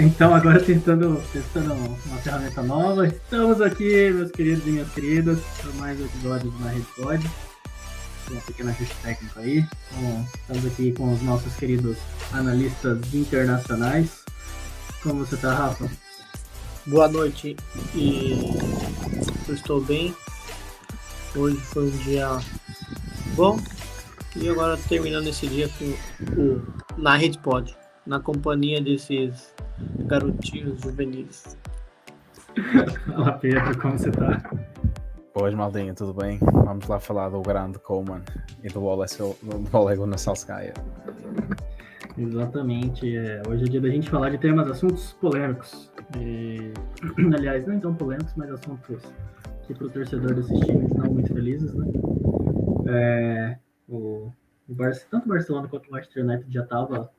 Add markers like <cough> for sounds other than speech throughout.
Então, agora tentando, testando uma ferramenta nova, estamos aqui, meus queridos e minhas queridas, para mais episódio do Na Rede Pod. Uma pequena ajuste técnico aí. Bom, estamos aqui com os nossos queridos analistas internacionais. Como você tá, Rafa? Boa noite e eu estou bem. Hoje foi um dia bom e agora terminando esse dia com o Na Rede Pod, na companhia desses garotinhos juvenis. <laughs> Fala Pedro, como você tá? Boas, Maldinha, tudo bem? Vamos lá falar do grande Coleman e do Ole Gunnar Solskjaer. Exatamente. É, hoje é dia da gente falar de temas, assuntos polêmicos. E, <clears throat> aliás, não tão polêmicos, mas assuntos que para o torcedor desses times não muito felizes, né? É, o, o Bar tanto o Barcelona quanto o Manchester United já estava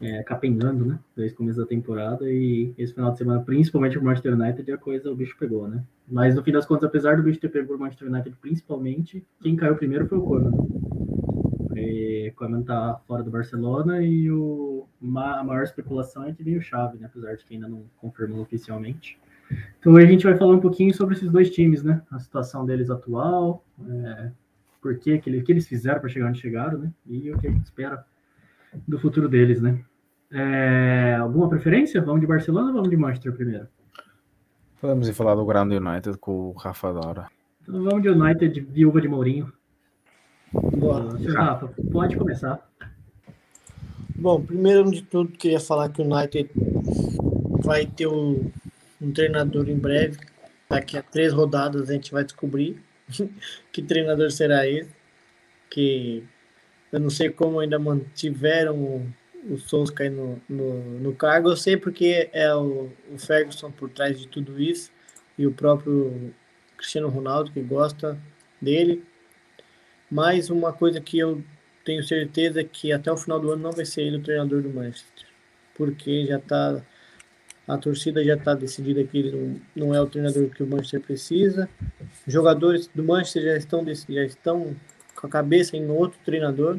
é, capengando, né? Desde o começo da temporada e esse final de semana, principalmente o Manchester United, a coisa o bicho pegou, né? Mas no fim das contas, apesar do bicho ter pegado o Manchester United principalmente, quem caiu primeiro foi o Koeman. O Koeman tá fora do Barcelona e o, a maior especulação é que vem o Xavi, né? Apesar de que ainda não confirmou oficialmente. Então a gente vai falar um pouquinho sobre esses dois times, né? A situação deles atual, é, por que, que, que eles fizeram para chegar onde chegaram, né? E o que a gente espera do futuro deles, né? É, alguma preferência? Vamos de Barcelona ou vamos de Manchester primeiro? Podemos ir falar do Grande United com o Rafa Dora. Então vamos de United, viúva de Mourinho. Boa. Senhor Rafa, pode começar. Bom, primeiro de tudo, queria falar que o United vai ter um, um treinador em breve. Daqui a três rodadas a gente vai descobrir <laughs> que treinador será esse. Que eu não sei como ainda mantiveram o Solskjaer no, no, no cargo. Eu sei porque é o, o Ferguson por trás de tudo isso e o próprio Cristiano Ronaldo que gosta dele. Mas uma coisa que eu tenho certeza é que até o final do ano não vai ser ele o treinador do Manchester, porque já está a torcida já está decidida que ele não, não, é o treinador que o Manchester precisa. Os jogadores do Manchester já estão já estão com a cabeça em outro treinador.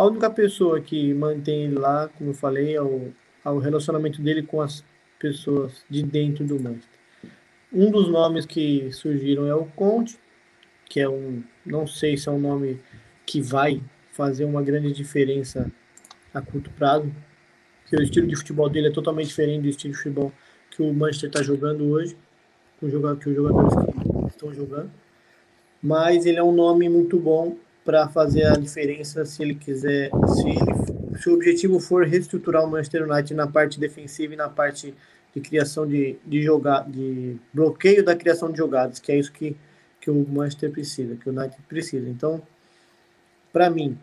A única pessoa que mantém ele lá, como eu falei, é o, é o relacionamento dele com as pessoas de dentro do Manchester. Um dos nomes que surgiram é o Conte, que é um, não sei se é um nome que vai fazer uma grande diferença a curto prazo, que o estilo de futebol dele é totalmente diferente do estilo de futebol que o Manchester está jogando hoje, que os jogadores estão jogando. Mas ele é um nome muito bom para fazer a diferença se ele quiser, se, ele, se o objetivo for reestruturar o Manchester United na parte defensiva e na parte de criação de, de jogar, de bloqueio da criação de jogadas, que é isso que, que o Manchester precisa, que o United precisa. Então, para mim,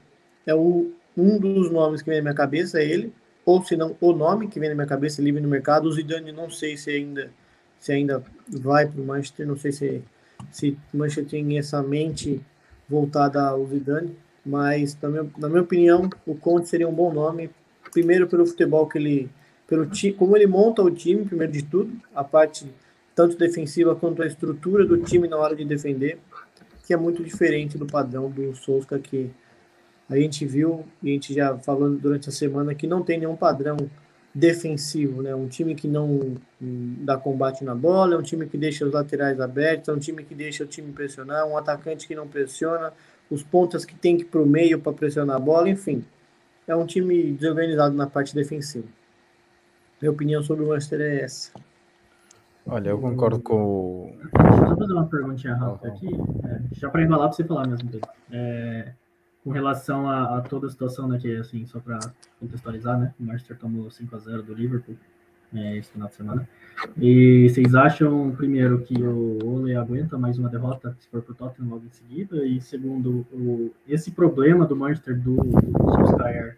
é o, um dos nomes que vem na minha cabeça é ele, ou se não o nome que vem na minha cabeça livre no mercado. O Zidane não sei se ainda se ainda vai para o Manchester, não sei se se o Manchester tem essa mente voltada ao Zidane, mas na minha, na minha opinião, o Conte seria um bom nome, primeiro pelo futebol que ele, pelo time, como ele monta o time, primeiro de tudo, a parte tanto defensiva quanto a estrutura do time na hora de defender, que é muito diferente do padrão do Souza que a gente viu e a gente já falando durante a semana que não tem nenhum padrão defensivo, né? Um time que não dá combate na bola, é um time que deixa os laterais abertos, é um time que deixa o time pressionar, um atacante que não pressiona, os pontas que tem que ir para o meio para pressionar a bola, enfim. É um time desorganizado na parte defensiva. Minha opinião sobre o Manchester é essa. Olha, eu concordo com. Deixa eu só fazer uma perguntinha rápida aqui, é, já para embalar para você falar mesmo, Pedro. É, com relação a, a, toda a situação, né, que assim, só para contextualizar, né, o Manchester tomou 5 a 0 do Liverpool é, esse final de semana. E vocês acham, primeiro, que o Ole aguenta mais uma derrota se for para o Tottenham logo em seguida? E segundo, o, esse problema do Manchester do, do Solskjaer,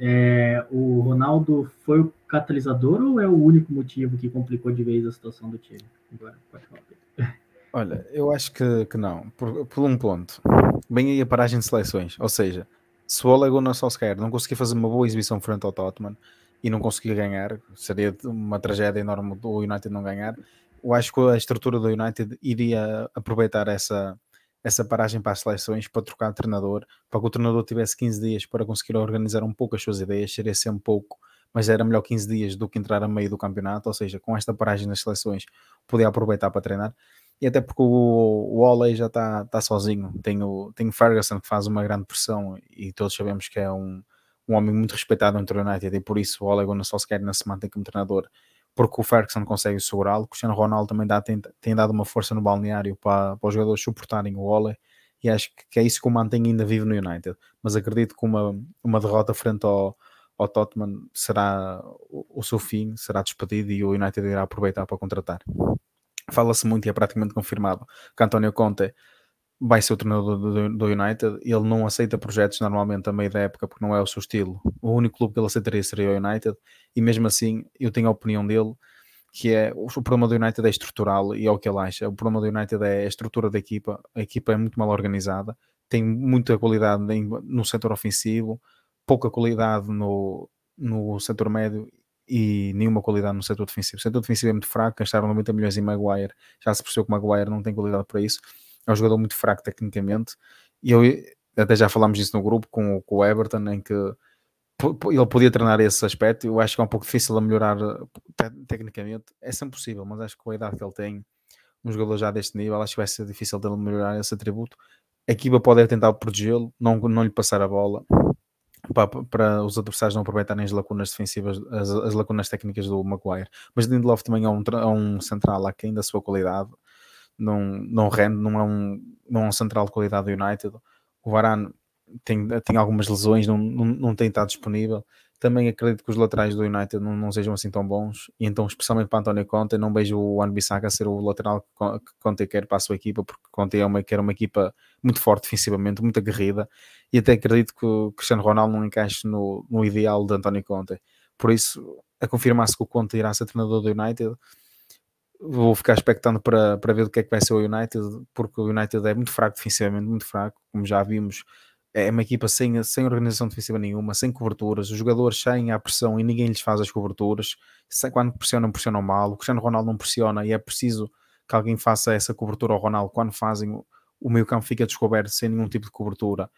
é, o Ronaldo foi o catalisador ou é o único motivo que complicou de vez a situação do time? Agora, pode falar. Olha, eu acho que, que não, por, por um ponto. Bem aí a paragem de seleções, ou seja, se o Ole Gunnar Solskjaer não conseguir fazer uma boa exibição frente ao Tottenham e não conseguir ganhar, seria uma tragédia enorme o United não ganhar. Eu acho que a estrutura do United iria aproveitar essa, essa paragem para as seleções, para trocar de treinador, para que o treinador tivesse 15 dias para conseguir organizar um pouco as suas ideias, seria ser um pouco mas era melhor 15 dias do que entrar a meio do campeonato, ou seja, com esta paragem nas seleções, podia aproveitar para treinar. E até porque o, o Oley já está tá sozinho. Tem o, tem o Ferguson que faz uma grande pressão e todos sabemos que é um, um homem muito respeitado entre o United e por isso o Ole Gunnar Solskjaer não se mantém como treinador porque o Ferguson consegue segurá-lo. Cristiano Ronaldo também dá, tem, tem, dado uma força no balneário para, os jogadores suportarem o Ole e acho que, é isso que o mantém ainda vivo no United. Mas acredito que uma, uma derrota frente ao, ao Tottenham será o seu fim, será despedido e o United irá aproveitar para contratar. Fala-se muito e é praticamente confirmado que António Conte vai ser o treinador do, do, United. Ele não aceita projetos normalmente a meio da época porque não é o seu estilo. O único clube que ele aceitaria seria o United, e mesmo assim eu tenho a opinião dele que é o, problema do United é estrutural e é o que ele acha. O problema do United é a estrutura da equipa. A equipa é muito mal organizada, tem muita qualidade no setor ofensivo, pouca qualidade no, no setor médio e nenhuma qualidade no setor defensivo. O setor defensivo é muito fraco, gastaram 90 milhões em Maguire, já se percebeu que Maguire não tem qualidade para isso, é um jogador muito fraco tecnicamente, e eu até já falámos disso no grupo com, com o Everton, em que ele podia treinar esse aspecto, eu acho que é um pouco difícil a melhorar te tecnicamente, é sempre possível, mas acho que com a idade que ele tem, um jogador já deste nível, acho que vai ser difícil dele melhorar esse atributo. A equipa pode tentar protegê-lo, não, não lhe passar a bola, para, os adversários não aproveitarem as lacunas defensivas, as, as lacunas técnicas do Maguire. Mas Lindelof também é um, é um central aquém da sua qualidade, não, não rende, não é, um, não é um central de qualidade do United. O Varane tem, tem algumas lesões, não, não, não tem estado disponível. Também acredito que os laterais do United não, não sejam assim tão bons, e então, especialmente para António Conte, não vejo o Wan Bissaka ser o lateral que Conte quer para a sua equipa, porque Conte é uma, quer uma equipa muito forte defensivamente, muito aguerrida, e até acredito que o Cristiano Ronaldo não encaixe no, no ideal de António Conte. Por isso, a confirmar-se que o Conte irá ser treinador do United, vou ficar expectando para, para ver o que é que vai ser o United, porque o United é muito fraco defensivamente, muito fraco, como já vimos é uma equipa sem, sem organização defensiva nenhuma, sem coberturas, os jogadores saem à pressão e ninguém lhes faz as coberturas, quando pressionam, pressionam mal, o Cristiano Ronaldo não pressiona e é preciso que alguém faça essa cobertura ao Ronaldo, quando fazem o meio campo fica descoberto sem nenhum tipo de cobertura,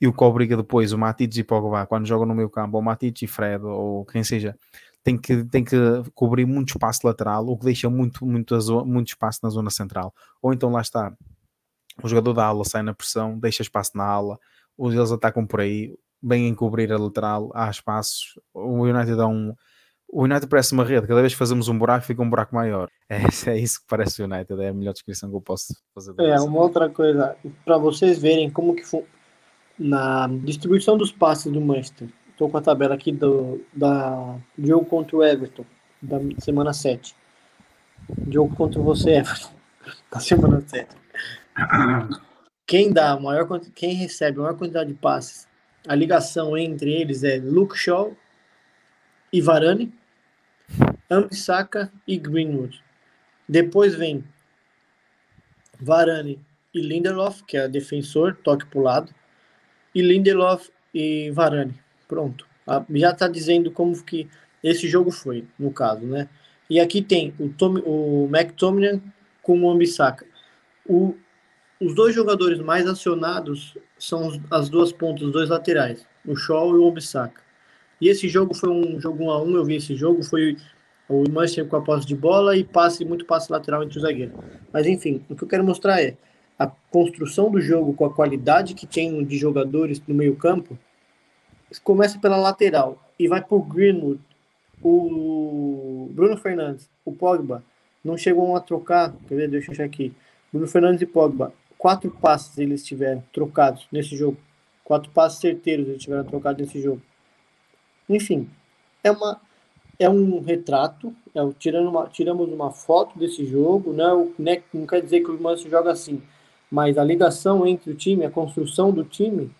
e o que obriga depois o Matic e Pogba, quando jogam no meio campo, ou Matic e Fred, ou quem seja, tem que, tem que cobrir muito espaço lateral, o que deixa muito, muito, muito espaço na zona central, ou então lá está, o jogador da ala sai na pressão, deixa espaço na ala, eles atacam por aí, bem encobrir a lateral, há espaços. O United dá um. O United parece uma rede, cada vez que fazemos um buraco fica um buraco maior. <laughs> É, é isso que parece o United, é a melhor descrição que eu posso fazer. É, uma outra coisa, para vocês verem como que na distribuição dos passes do Manchester. Estou com a tabela aqui do da jogo contra o Everton, da semana 7. Jogo contra você, <laughs> Everton, da semana 7. <clears throat> Quem dá maior quem recebe a maior quantidade de passes, a ligação entre eles é Luke Shaw e Varane, Ambissaca e Greenwood. Depois vem Varane e Lindelof, que é defensor, toque para o lado, e Lindelof e Varane. Pronto. Já está dizendo como que esse jogo foi, no caso, né? E aqui tem o, Tom, o McTominay com o Ambissaca. O os dois jogadores mais acionados são as duas pontas, os dois laterais, o Shaw e o Obisaka. E esse jogo foi um jogo 1 a 1 eu vi esse jogo, foi o Manchester com a posse de bola e passe muito passe lateral entre os zagueiros. Mas enfim, o que eu quero mostrar é a construção do jogo com a qualidade que tem de jogadores no meio-campo. Começa pela lateral e vai por Greenwood, o Bruno Fernandes, o Pogba. Não chegou a trocar, quer ver? Deixa eu achar aqui. Bruno Fernandes e Pogba quatro passes eles tiveram trocados nesse jogo. Quatro passes certeiros eles tiveram trocados nesse jogo. Enfim, é uma é um retrato, é, tirando uma, tiramos uma foto desse jogo, né, o, né, não quer dizer que o Manchester joga assim, mas a ligação entre o time, a construção do time,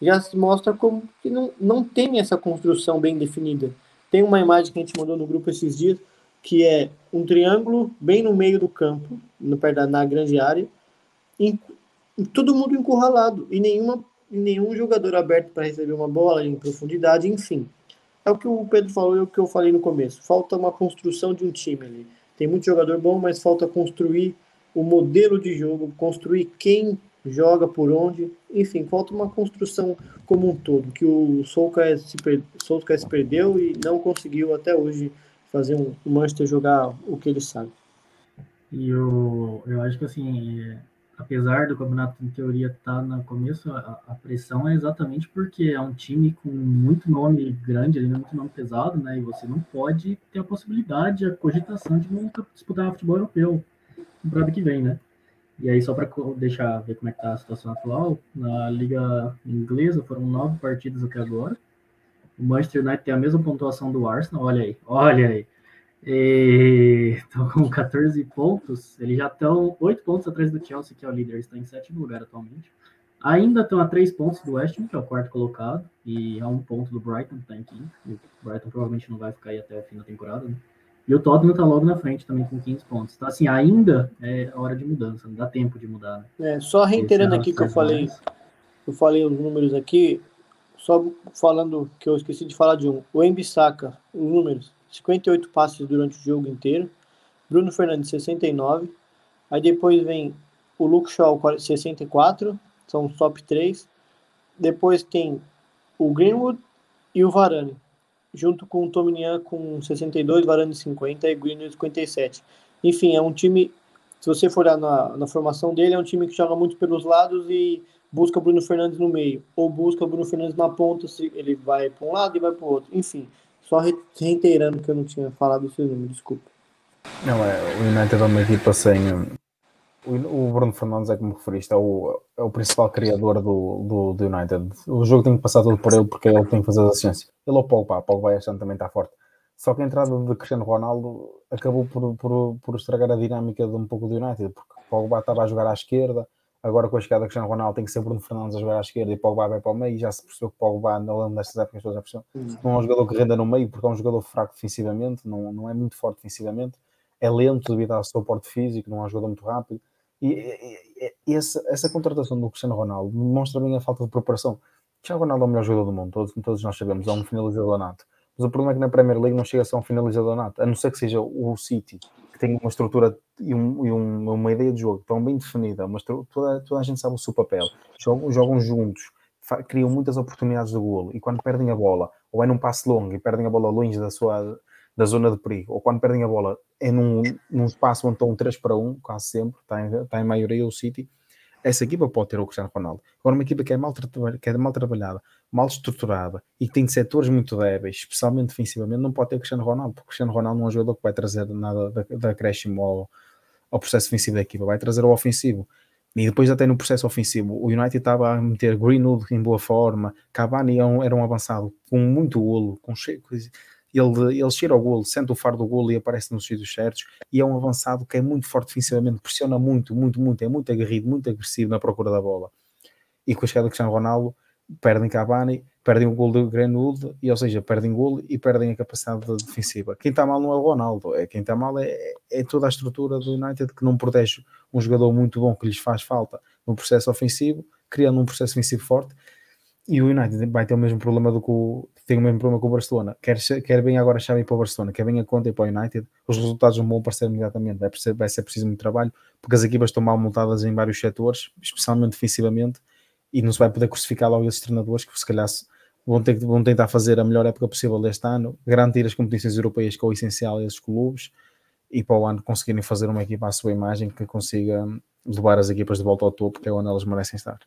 já se mostra como que não, não tem essa construção bem definida. Tem uma imagem que a gente mandou no grupo esses dias, que é um triângulo bem no meio do campo, no, na grande área, todo mundo encurralado e nenhuma, nenhum jogador aberto para receber uma bola em profundidade, enfim. É o que o Pedro falou e é o que eu falei no começo. Falta uma construção de um time ali. Tem muito jogador bom, mas falta construir o modelo de jogo, construir quem joga por onde, enfim, falta uma construção como um todo, que o Solskjaer se, per... se perdeu e não conseguiu até hoje fazer um, o Manchester jogar o que ele sabe. E eu, eu acho que assim, apesar do campeonato em teoria estar tá no começo, a, a, pressão é exatamente porque é um time com muito nome grande, ali, muito nome pesado, né? E você não pode ter a possibilidade, a cogitação de nunca disputar futebol europeu ano que vem, né? E aí, só para deixar ver como é que tá a situação atual, na Liga Inglesa foram nove partidas até agora. O Manchester United tem a mesma pontuação do Arsenal, olha aí, olha aí. Estão com 14 pontos, eles já estão 8 pontos atrás do Chelsea, que é o líder, está em sétimo lugar atualmente. Ainda estão a 3 pontos do West Ham, que é o quarto colocado, e a um ponto do Brighton, que está em quinto. o Brighton provavelmente não vai ficar aí até o fim da temporada, né? E o Tottenham está logo na frente também com 15 pontos. Então, assim, ainda é hora de mudança, não dá tempo de mudar. Né? É, só reiterando aqui que eu falei, eu falei os números aqui, só falando que eu esqueci de falar de um. O Embissaca, os números, 58 passes durante o jogo inteiro. Bruno Fernandes, 69. Aí depois vem o Luke Shaw, 64. São os top 3. Depois tem o Greenwood e o Varane junto com o Tominian com 62, Varane 50 e Greenwood 57. Enfim, é um time, se você for olhar na, na formação dele, é um time que joga muito pelos lados e busca Bruno Fernandes no meio, ou busca Bruno Fernandes na ponta, se ele vai para um lado e vai para o outro. Enfim, só reiterando que eu não tinha falado esse número, desculpa. Não, é, o United é uma equipa sem, o Bruno Fernandes é como referiste, é o, é o principal criador do, do, do, United. O jogo tem que passar tudo por ele porque ele tem que fazer a ciência. Ele é o Pogba, Pogba ano também está forte. Só que a entrada de Cristiano Ronaldo acabou por, por, por estragar a dinâmica de um pouco do United, porque Pogba estava a jogar à esquerda, agora com a chegada de Cristiano Ronaldo tem que ser Bruno Fernandes a jogar à esquerda e Pogba vai para o meio, e já se percebeu que Pogba, ao longo destas épocas, já percebeu, não é um jogador que renda no meio, porque é um jogador fraco defensivamente, não, não é muito forte defensivamente, é lento devido ao seu porte físico, não é um jogador muito rápido, e, e, e essa, essa, contratação do Cristiano Ronaldo demonstra bem a falta de preparação. Cristiano Ronaldo é o melhor jogador do mundo, todos, todos nós sabemos, é um finalizador nato. Mas o problema é que na Premier League não chega a ser um finalizador nato, a não ser que seja o City, que tem uma estrutura e, um, e um, uma ideia de jogo tão bem definida, toda, toda a gente sabe o seu papel. Jogam, jogam juntos, criam muitas oportunidades de golo e quando perdem a bola, ou é num passe longo e perdem a bola longe da sua da zona de perigo, ou quando perdem a bola é num, num espaço onde estão um 3 para 1, quase sempre, está em, está em maioria o City, essa equipa pode ter o Cristiano Ronaldo. Agora, uma equipa que é, mal, que é mal trabalhada, mal estruturada e que tem setores muito débeis, especialmente defensivamente, não pode ter o Cristiano Ronaldo, porque o Cristiano Ronaldo não é um jogador que vai trazer nada da, acréscimo ao, ao processo defensivo da equipa, vai trazer o ofensivo. E depois até no processo ofensivo, o United estava a meter Greenwood em boa forma, Cavani era um, era um avançado com muito golo, com cheio, ele, ele cheira ao golo, sente o faro do golo e aparece nos sítios certos, e é um avançado que é muito forte defensivamente, pressiona muito, muito, muito, é muito aguerrido, muito agressivo na procura da bola. E com a chegada de Cristiano Ronaldo, perdem Cavani, perdem o gol do Greenwood, e ou seja, perdem o gol e perdem a capacidade defensiva. Quem está mal não é o Ronaldo, é quem está mal é, é toda a estrutura do United que não protege um jogador muito bom que lhes faz falta no processo ofensivo, criando um processo ofensivo forte. E o United vai ter o mesmo problema do que o, tem o mesmo problema com o Barcelona. Quer, quer bem agora a chave para o Barcelona, quer bem a conta e para o United, os resultados não vão aparecer imediatamente. Vai, ser, vai ser preciso muito trabalho, porque as equipas estão mal montadas em vários setores, especialmente defensivamente, e não se vai poder crucificar logo esses treinadores que se calhar vão, ter, vão tentar fazer a melhor época possível deste ano, garantir as competições europeias que é o essencial a esses clubes, e para o ano conseguirem fazer uma equipa à sua imagem que consiga levar as equipas de volta ao topo, que é onde elas merecem estar.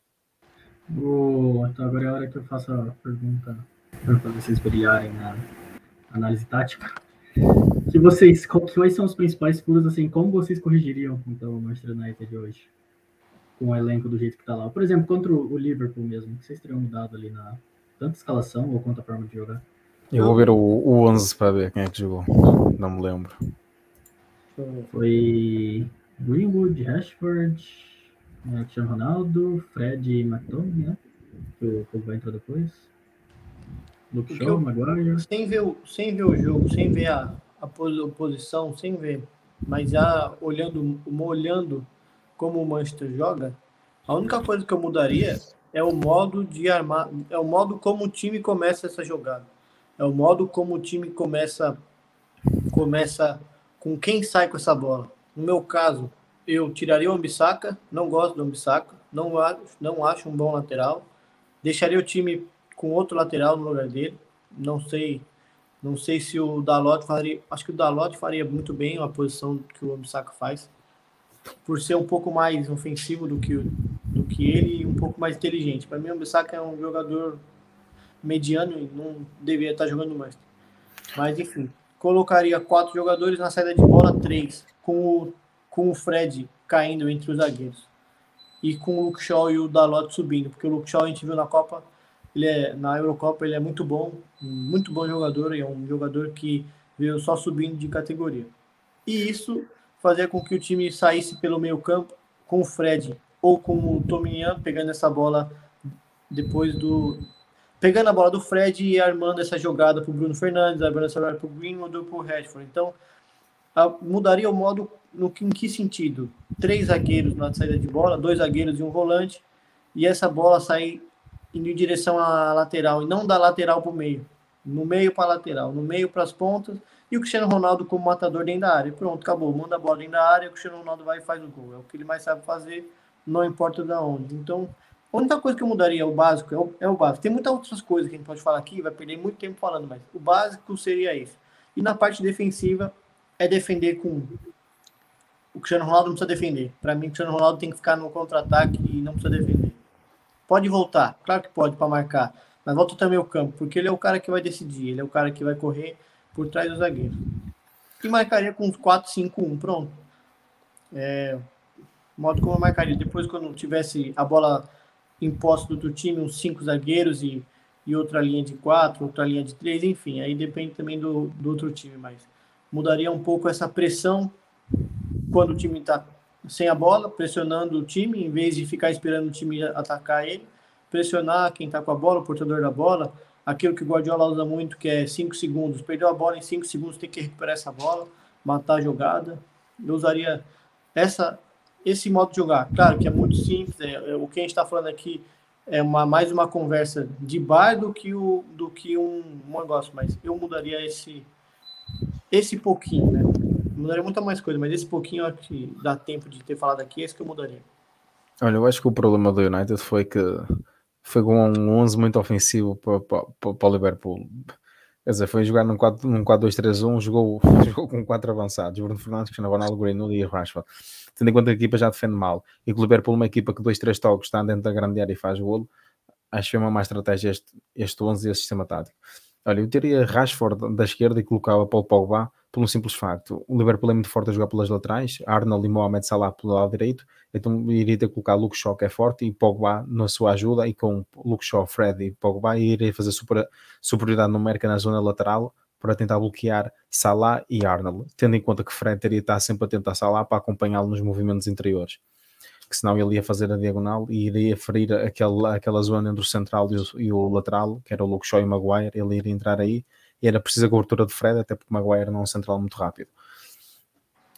Oh, então agora é a hora que eu faço a pergunta para vocês brilharem na análise tática. Que vocês, quais são os principais furos, assim, como vocês corrigiriam então o Manchester United hoje? Com o elenco do jeito que está lá. Por exemplo, contra o Liverpool mesmo, que vocês teriam mudado ali na tanto escalação ou quanto a forma de jogar? Eu vou ver o, o 11 para ver quem é que jogou. Não me lembro. Foi Greenwood, Rashford, Cristiano Ronaldo, Fred e McTominay, né? Que o Pogba entrou depois. Sem ver, o, sem ver o jogo, sem ver a, a posição, sem ver, mas já olhando, olhando como o Manchester joga, a única coisa que eu mudaria é o modo de armar, é o modo como o time começa essa jogada. É o modo como o time começa começa com quem sai com essa bola. No meu caso, eu tiraria o Ambissaca, não gosto do Ambissaca, Não acho, não acho um bom lateral. Deixaria o time com outro lateral no lugar dele. Não sei, não sei se o Dalot faria. Acho que o Dalot faria muito bem a posição que o Ambissaca faz, por ser um pouco mais ofensivo do que, do que ele e um pouco mais inteligente. Para mim, o Ambissaca é um jogador mediano e não deveria estar jogando mais. Mas enfim, colocaria quatro jogadores na saída de bola, três, com o, com o Fred caindo entre os zagueiros e com o Luke Shaw e o Dalot subindo, porque o Luke Shaw a gente viu na Copa, ele é na Eurocopa ele é muito bom, muito bom jogador, e é um jogador que veio só subindo de categoria. E isso fazia com que o time saísse pelo meio-campo com o Fred ou com o Tominhan pegando essa bola depois do pegando a bola do Fred e armando essa jogada para o Bruno Fernandes, armando essa jogada para o Greenwood ou para o Rashford. Então, a, mudaria o modo no em que sentido? Três zagueiros na saída de bola, dois zagueiros e um volante, e essa bola sair indo em direção à lateral, e não da lateral para o meio. No meio para a lateral, no meio para as pontas, e o Cristiano Ronaldo como matador dentro da área. Pronto, acabou. Manda a bola dentro da área, o Cristiano Ronaldo vai e faz o gol. É o que ele mais sabe fazer, não importa da onde. Então, a única coisa que eu mudaria, o básico, é o, é o básico. Tem muitas outras coisas que a gente pode falar aqui, vai perder muito tempo falando, mas o básico seria isso. E na parte defensiva, é defender com. O Cristiano Ronaldo não precisa defender. Para mim, o Cristiano Ronaldo tem que ficar no contra-ataque e não precisa defender. Pode voltar, claro que pode para marcar, mas volta também o campo, porque ele é o cara que vai decidir, ele é o cara que vai correr por trás do zagueiro. E marcaria com 4-5-1, pronto. É, modo como eu marcaria. Depois, quando tivesse a bola imposta do outro time, uns cinco zagueiros e, e outra linha de quatro, outra linha de três, enfim, aí depende também do, do outro time, mas mudaria um pouco essa pressão quando o time está sem a bola, pressionando o time, em vez de ficar esperando o time atacar ele, pressionar quem está com a bola, o portador da bola, aquilo que o Guardiola usa muito, que é 5 segundos. Perdeu a bola em 5 segundos, tem que recuperar essa bola, matar a jogada. Eu usaria essa, esse modo de jogar. Claro que é muito simples, é, é o que a gente está falando aqui é uma, mais uma conversa de bar do que, o, do que um, um negócio, mas eu mudaria esse, esse pouquinho, né? Mudaria muita mais coisa, mas esse pouquinho acho que dá tempo de ter falado aqui, esse que eu mudaria. Olha, eu acho que o problema do United foi que foi com um 11 muito ofensivo para, para, para o Liverpool. Quer dizer, foi jogar num 4-2-3-1, jogou, <laughs> jogou com 4 avançados, Bruno Fernandes, Cristiano Ronaldo, Greenwood e Rashford. Tendo em conta que a equipa já defende mal e que o Liverpool é uma equipa que 2-3 toques está dentro da grande área e faz golo, acho que foi uma má estratégia este, este 11 e este sistema tático. Olha, eu teria Rashford da esquerda e colocava Paul Pogba por um simples facto. O Liverpool é muito forte a jogar pelas laterais, Arnold e Mohamed Salah pelo lado direito, então iria ter colocar Luke Shaw que é forte e Pogba na sua ajuda e com Luke Shaw, Fred e Pogba iria fazer super, superioridade numérica na zona lateral para tentar bloquear Salah e Arnold, tendo em conta que Fred teria estar sempre atento a Salah para acompanhá-lo nos movimentos interiores que senão ele ia fazer a diagonal e iria ferir aquela, aquela zona entre o central e o, e o lateral, que era o Luke Shaw e o Maguire, ele iria entrar aí e era preciso a cobertura de Fred, até porque Maguire não é um central muito rápido.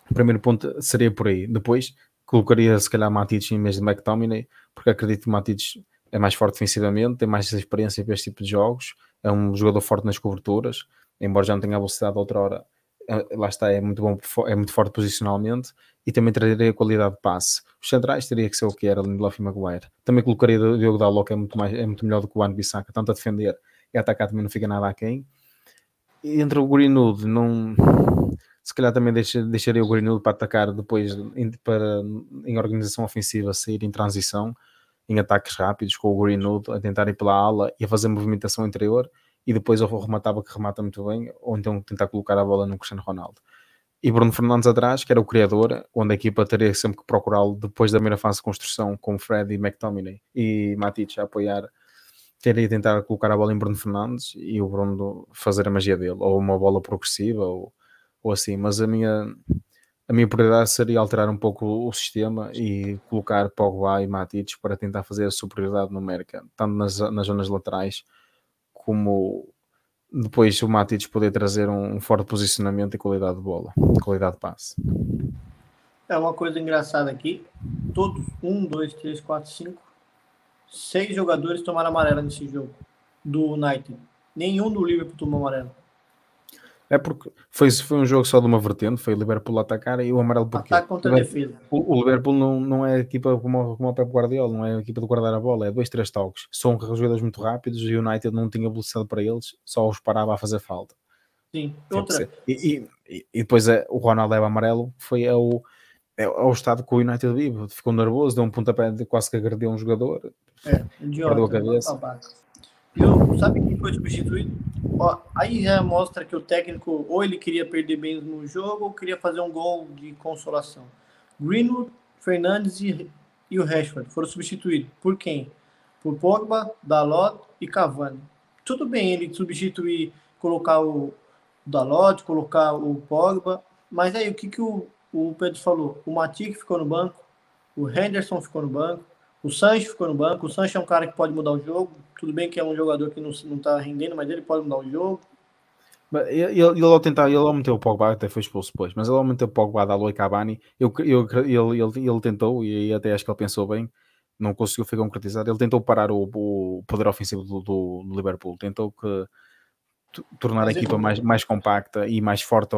O primeiro ponto seria por aí. Depois colocaria se calhar Matic em vez de McTominay, porque acredito que Matic é mais forte defensivamente, tem mais experiência para este tipo de jogos, é um jogador forte nas coberturas, embora já não tenha a velocidade outra hora, é, lá está, é muito bom, é muito forte posicionalmente e também traria qualidade de passe. Os centrais teria que ser o que era Lindelof e Maguire. Também colocaria o Diogo Dalot, que é muito, mais, é muito melhor do que o Wan Bissaka, tanto a defender e a atacar também não fica nada aquém entre o Greenwood, não se calhar também deixa, deixaria o Greenwood para atacar depois em, para, em organização ofensiva, sair em transição, em ataques rápidos, com o Greenwood a tentar ir pela ala e a fazer movimentação interior e depois ou rematava que remata muito bem, ou então tentar colocar a bola no Cristiano Ronaldo. E Bruno Fernandes atrás, que era o criador, onde a equipa teria sempre que procurá-lo depois da primeira fase de construção com Fred e McTominay e Matic a apoiar teria tentar colocar a bola em Bruno Fernandes e o Bruno fazer a magia dele, ou uma bola progressiva, ou, ou assim. Mas a minha, a minha prioridade seria alterar um pouco o sistema e colocar Pogba e Matic para tentar fazer a superioridade numérica, tanto nas, nas zonas laterais como depois o Matic poder trazer um forte posicionamento e qualidade de bola, qualidade de passe. É uma coisa engraçada aqui. Todos, um, dois, três, quatro, cinco, seis jogadores tomaram amarelo nesse jogo do United. Nenhum do Liverpool tomou amarelo. É porque foi, foi um jogo só de uma vertente, foi o Liverpool atacar e o amarelo porque Ataque contra a defesa. o, o Liverpool não, não é equipa como, como o Pep Guardiola, não é a equipa de guardar a bola, é dois, três toques. São jogadores muito rápidos e o United não tinha velocidade para eles, só os parava a fazer falta. Sim. Outra. E, e, e depois é, o Ronaldo leva amarelo, foi ao, é, ao estado que o United vive, ficou nervoso, deu um pontapé, de- quase que agrediu um jogador. É, idiota. Perdeu a cabeça. Eu, sabe quem foi substituído? Ó, aí já mostra que o técnico ou ele queria perder bem no jogo ou queria fazer um gol de consolação. Greenwood, Fernandes e, e o Rashford foram substituídos. Por quem? Por Pogba, Dalot e Cavani. Tudo bem ele substituir, colocar o Dalot, colocar o Pogba, mas aí o que, que o, o Pedro falou? O Matic ficou no banco, o Henderson ficou no banco, o Sancho ficou no banco. O Sancho é um cara que pode mudar o jogo. Tudo bem que é um jogador que não, não tá rendendo, mas ele pode mudar o jogo. Ele, ele, ao tentar, ele ao meter o Pogba, até foi expulso depois, mas ele ao meter o Pogba, Dalot e Cavani, eu, eu, ele, ele, ele tentou, e até acho que ele pensou bem, não conseguiu ficar concretizado, ele tentou parar o, o poder ofensivo do, do Liverpool, tentou que tornar a Mas equipa mais, mais compacta e mais forte,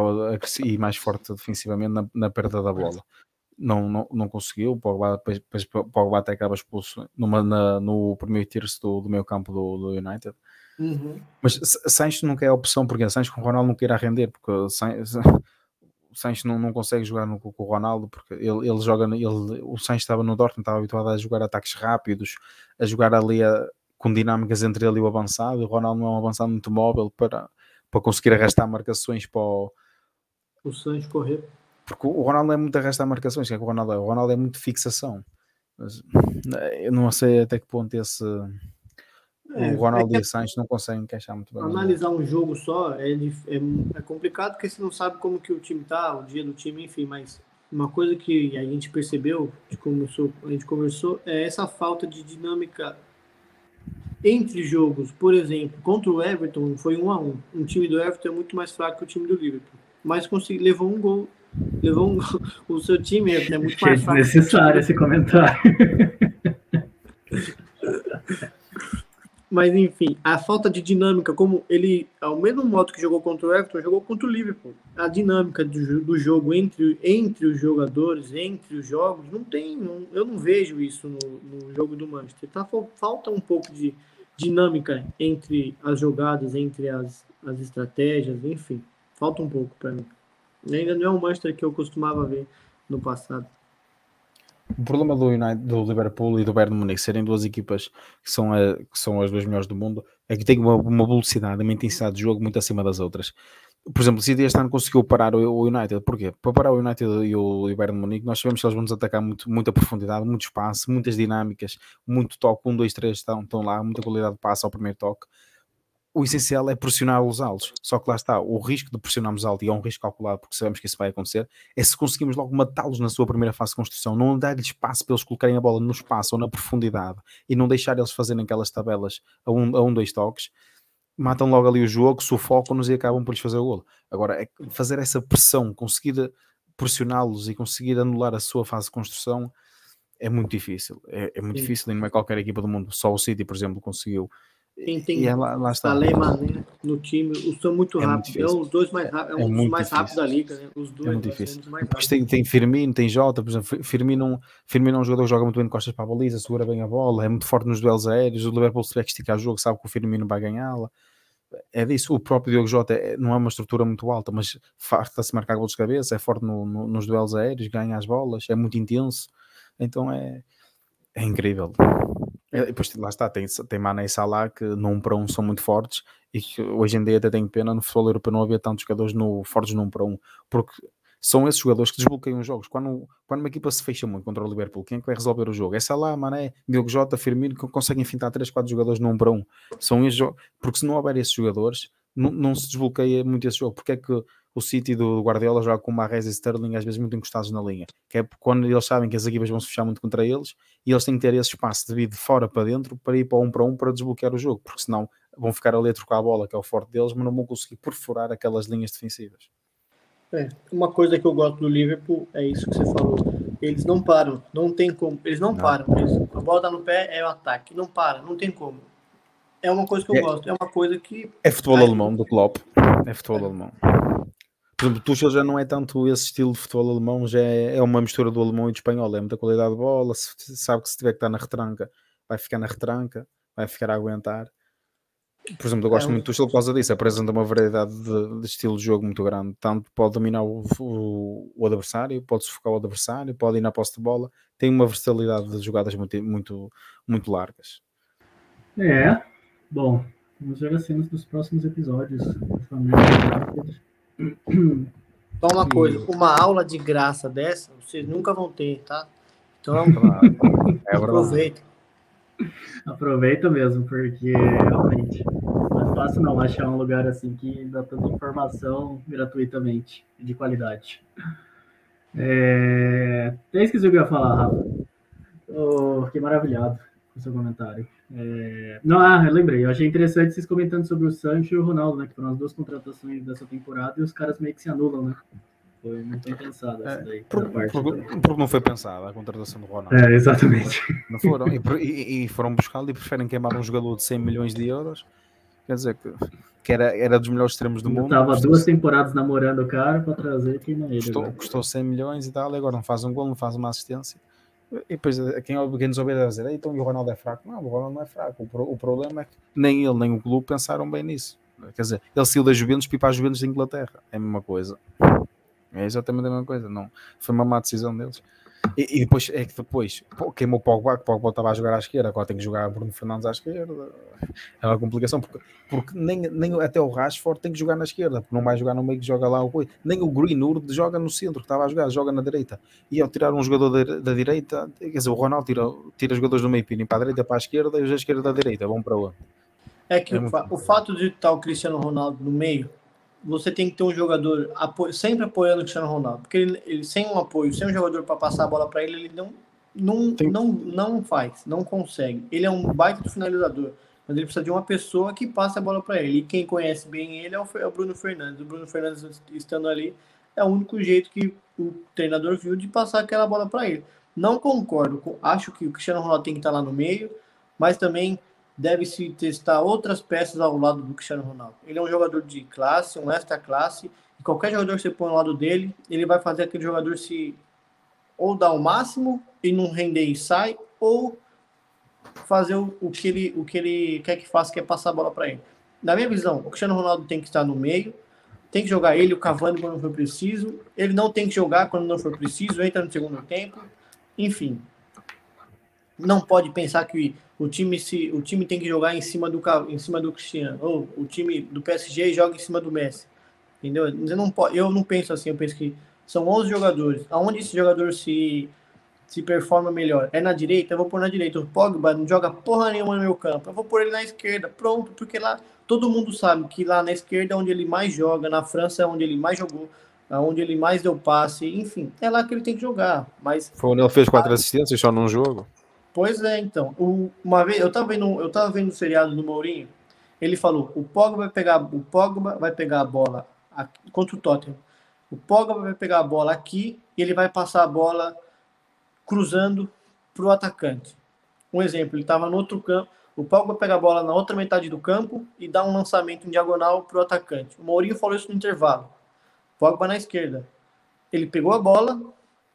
e mais forte defensivamente na, na perda da bola. Não, não, não conseguiu, Pogba, depois, Pogba até acaba expulso numa, na- no primeiro terço do, do meio campo do, do United. Mas S- Sancho nunca é a opção, porque Sancho com o Ronaldo não queira render, porque <laughs> o San- o Sancho não, não consegue jogar no, com o Ronaldo, porque ele, ele joga, ele, o Sancho estava no Dortmund, estava habituado a jogar ataques rápidos, a jogar ali a- com dinâmicas entre ele e o avançado, o Ronaldo não é um avançado muito móvel para, para conseguir arrastar marcações para o, O Sancho correr. porque o Ronaldo é muito arrastar marcações, que é que o Ronaldo é? O Ronaldo é muito fixação. Mas, eh, eu não sei até que ponto esse É, o Ronaldo é e o Sancho não conseguem encaixar muito bem. Analisar um jogo só é, é, é complicado porque você não sabe como que o time tá, o dia do time, enfim, mas uma coisa que a gente percebeu, de começou, a gente conversou, é essa falta de dinâmica entre jogos. Por exemplo, contra o Everton foi um a um. Um time do Everton é muito mais fraco que o time do Liverpool, mas consegui, levou um gol. Levou um gol. <laughs> O seu time é, é muito mais fraco. desnecessário esse comentário. <laughs> Mas enfim, a falta de dinâmica, como ele, ao mesmo modo que jogou contra o Everton, jogou contra o Liverpool. A dinâmica do, do jogo entre, entre os jogadores, entre os jogos, não tem. não- eu não vejo isso no, no jogo do Manchester. Tá, fal- falta um pouco de dinâmica entre as jogadas, entre as, as estratégias, enfim. Falta um pouco para mim. Ainda não é o Manchester que eu costumava ver no passado. O problema do, United, do Liverpool e do Bayern Munique serem duas equipas que são, a- que são as duas melhores do mundo é que têm uma, uma velocidade, uma intensidade de jogo muito acima das outras. Por exemplo, o City este ano conseguiu parar o, o United. Porquê? Para parar o United e o, e o Bayern Munique, nós sabemos que eles vão nos atacar muito, muita profundidade, muito espaço, muitas dinâmicas, muito toque. Um, dois, três estão, estão lá, muita qualidade de passe ao primeiro toque. O essencial é pressionar os altos. Só que lá está, o risco de pressionarmos alto, e é um risco calculado porque sabemos que isso vai acontecer, é se conseguimos logo matá-los na sua primeira fase de construção, não dar-lhes espaço para eles colocarem a bola no espaço ou na profundidade e não deixar eles fazerem aquelas tabelas a um, a um dois toques, matam logo ali o jogo, sufocam-nos e acabam por lhes fazer o golo. Agora, é fazer essa pressão, conseguir pressioná-los e conseguir anular a sua fase de construção é muito difícil. É, é muito Sim. difícil e não é qualquer equipa do mundo. Só o City, por exemplo, conseguiu. Quem tem E é e Mané no time, os são muito É muito rápidos. É, difícil. os dois mais rápidos, é É um dos muito mais rápidos da liga, né? Os dois É muito difícil. dos mais Depois rápidos. tem, tem Firmino, tem Jota, por exemplo, Fi- Firmino, Firmino é um jogador que joga muito bem de costas para a baliza, segura bem a bola, é muito forte nos duelos aéreos, o Liverpool se tiver que esticar o jogo sabe que o Firmino vai ganhá-la. É disso, o próprio Diogo Jota é- não é uma estrutura muito alta, mas farta-se marcar gols de cabeça, é forte no- no- nos duelos aéreos, ganha as bolas, é muito intenso, então é, é incrível. É, e depois lá está, tem, tem Mané e Salah que num para um são muito fortes e que hoje em dia até tenho pena no futebol europeu não haver tantos jogadores no, fortes num para um, porque são esses jogadores que desbloqueiam os jogos. Quando, quando uma equipa se fecha muito contra o Liverpool, quem é que vai resolver o jogo? É Salah, Mané, Diogo Jota, Firmino, que conseguem fintar 3, 4 jogadores num para um. São esses, porque se não houver esses jogadores, não, não se desbloqueia muito esse jogo. Porque é que o City do Guardiola joga com Mahrez e Sterling às vezes muito encostados na linha? Que é quando eles sabem que as equipas vão se fechar muito contra eles e eles têm que ter esse espaço de vir de fora para dentro para ir para um para um para desbloquear o jogo, porque senão vão ficar ali a trocar a bola, que é o forte deles, mas não vão conseguir perfurar aquelas linhas defensivas. É, uma coisa que eu gosto do Liverpool é isso que você falou. Eles não param, não tem como. Eles não, Não. param. Eles, a bola tá no pé, é o ataque. Não para, não tem como. É uma coisa que eu É. gosto. É uma coisa que É futebol alemão do Klopp. É futebol alemão. Por exemplo, o Tuchel já não é tanto esse estilo de futebol alemão, já é, é uma mistura do alemão e do espanhol, é muita qualidade de bola, se, sabe que se tiver que estar na retranca, vai ficar na retranca, vai ficar a aguentar. Por exemplo, eu gosto é, muito do Tuchel por causa disso, apresenta uma variedade de, de estilo de jogo muito grande, tanto pode dominar o, o, o, adversário, pode sufocar o adversário, pode ir na posse de bola, tem uma versatilidade de jogadas muito, muito, muito largas. É, bom, vamos ver as cenas dos próximos episódios. Só <clears throat> uma coisa, uma aula de graça dessa, vocês nunca vão ter, tá? Então, <laughs> é aproveita. Aproveita mesmo, porque realmente não é fácil não achar um lugar assim que dá tanta informação gratuitamente de qualidade. É... Até esqueci o que eu ia falar, Rafa. Oh, fiquei maravilhado com o seu comentário. É... Não, ah, eu lembrei. Eu achei interessante vocês comentando sobre o Sancho e o Ronaldo, né? Que foram as duas contratações dessa temporada e os caras meio que se anulam, né? Foi muito bem pensado essa é, daí. Por, porque não foi pensada a contratação do Ronaldo. É, exatamente. Não foram. E, e, e foram buscá-lo e preferem queimar um jogador de 100 milhões de euros. Quer dizer que, que era, era dos melhores extremos do Eu mundo. Estava duas temporadas namorando o cara para trazer queima ele. Custou, custou 100 milhões e tal, e agora não faz um gol, não faz uma assistência. E depois quem, quem nos deve dizer, então e o Ronaldo é fraco? Não, o Ronaldo não é fraco. O, o problema é que nem ele nem o clube pensaram bem nisso. Quer dizer, ele saiu da Juventus para ir para a Juventus da Inglaterra. É a mesma coisa. É exatamente a mesma coisa. Não, foi uma má decisão deles. E, e depois é que depois queimou o Pogba, que o Pogba estava a jogar à esquerda, agora tem que jogar Bruno Fernandes à esquerda. É uma complicação, porque, porque nem, nem até o Rashford tem que jogar na esquerda, porque não vai jogar no meio que joga lá o Nem o Greenwood joga no centro, que estava a jogar, joga na direita. E ao tirar um jogador da, da direita, quer dizer, o Ronaldo tira, tira jogadores do meio pino para a direita para a esquerda e os da esquerda da direita, vão para onde? É que é o, o fato de estar o Cristiano Ronaldo no meio você tem que ter um jogador apoio, sempre apoiando o Cristiano Ronaldo, porque ele, ele sem um apoio, sem um jogador para passar a bola para ele, ele não não, tem... não não faz, não consegue. Ele é um baita do finalizador, mas ele precisa de uma pessoa que passe a bola para ele. E quem conhece bem ele é o, é o Bruno Fernandes. O Bruno Fernandes estando ali é o único jeito que o treinador viu de passar aquela bola para ele. Não concordo, com, acho que o Cristiano Ronaldo tem que estar lá no meio, mas também deve-se testar outras peças ao lado do Cristiano Ronaldo. Ele é um jogador de classe, um extra classe, e qualquer jogador que você põe ao lado dele, ele vai fazer aquele jogador se ou dar o máximo e não render e sai, ou fazer o, que, ele, o que ele quer que faça, que é passar a bola para ele. Na minha visão, o Cristiano Ronaldo tem que estar no meio, tem que jogar ele, o Cavani quando for preciso, ele não tem que jogar quando não for preciso, entra no segundo tempo, enfim. Não pode pensar que o time se o time tem que jogar em cima do em cima do Cristiano ou o time do PSG joga em cima do Messi. Entendeu? Eu não eu não penso assim, eu penso que são 11 jogadores. Aonde esse jogador se se performa melhor? É na direita? Eu vou pôr na direita. O Pogba não joga porra nenhuma no meu campo. Eu vou pôr ele na esquerda. Pronto, porque lá todo mundo sabe que lá na esquerda é onde ele mais joga, na França é onde ele mais jogou, onde ele mais deu passe, enfim, é lá que ele tem que jogar. Mas foi onde ele fez quatro assistências só num jogo. Pois é, então. uma vez eu tava vendo, eu tava vendo o seriado do Mourinho. Ele falou: o Pogba vai pegar, o Pogba vai pegar a bola aqui, contra o Tottenham. O Pogba vai pegar a bola aqui e ele vai passar a bola cruzando para o atacante. Um exemplo, ele estava no outro campo. O Pogba pega a bola na outra metade do campo e dá um lançamento em diagonal para o atacante. O Mourinho falou isso no intervalo. Pogba na esquerda. Ele pegou a bola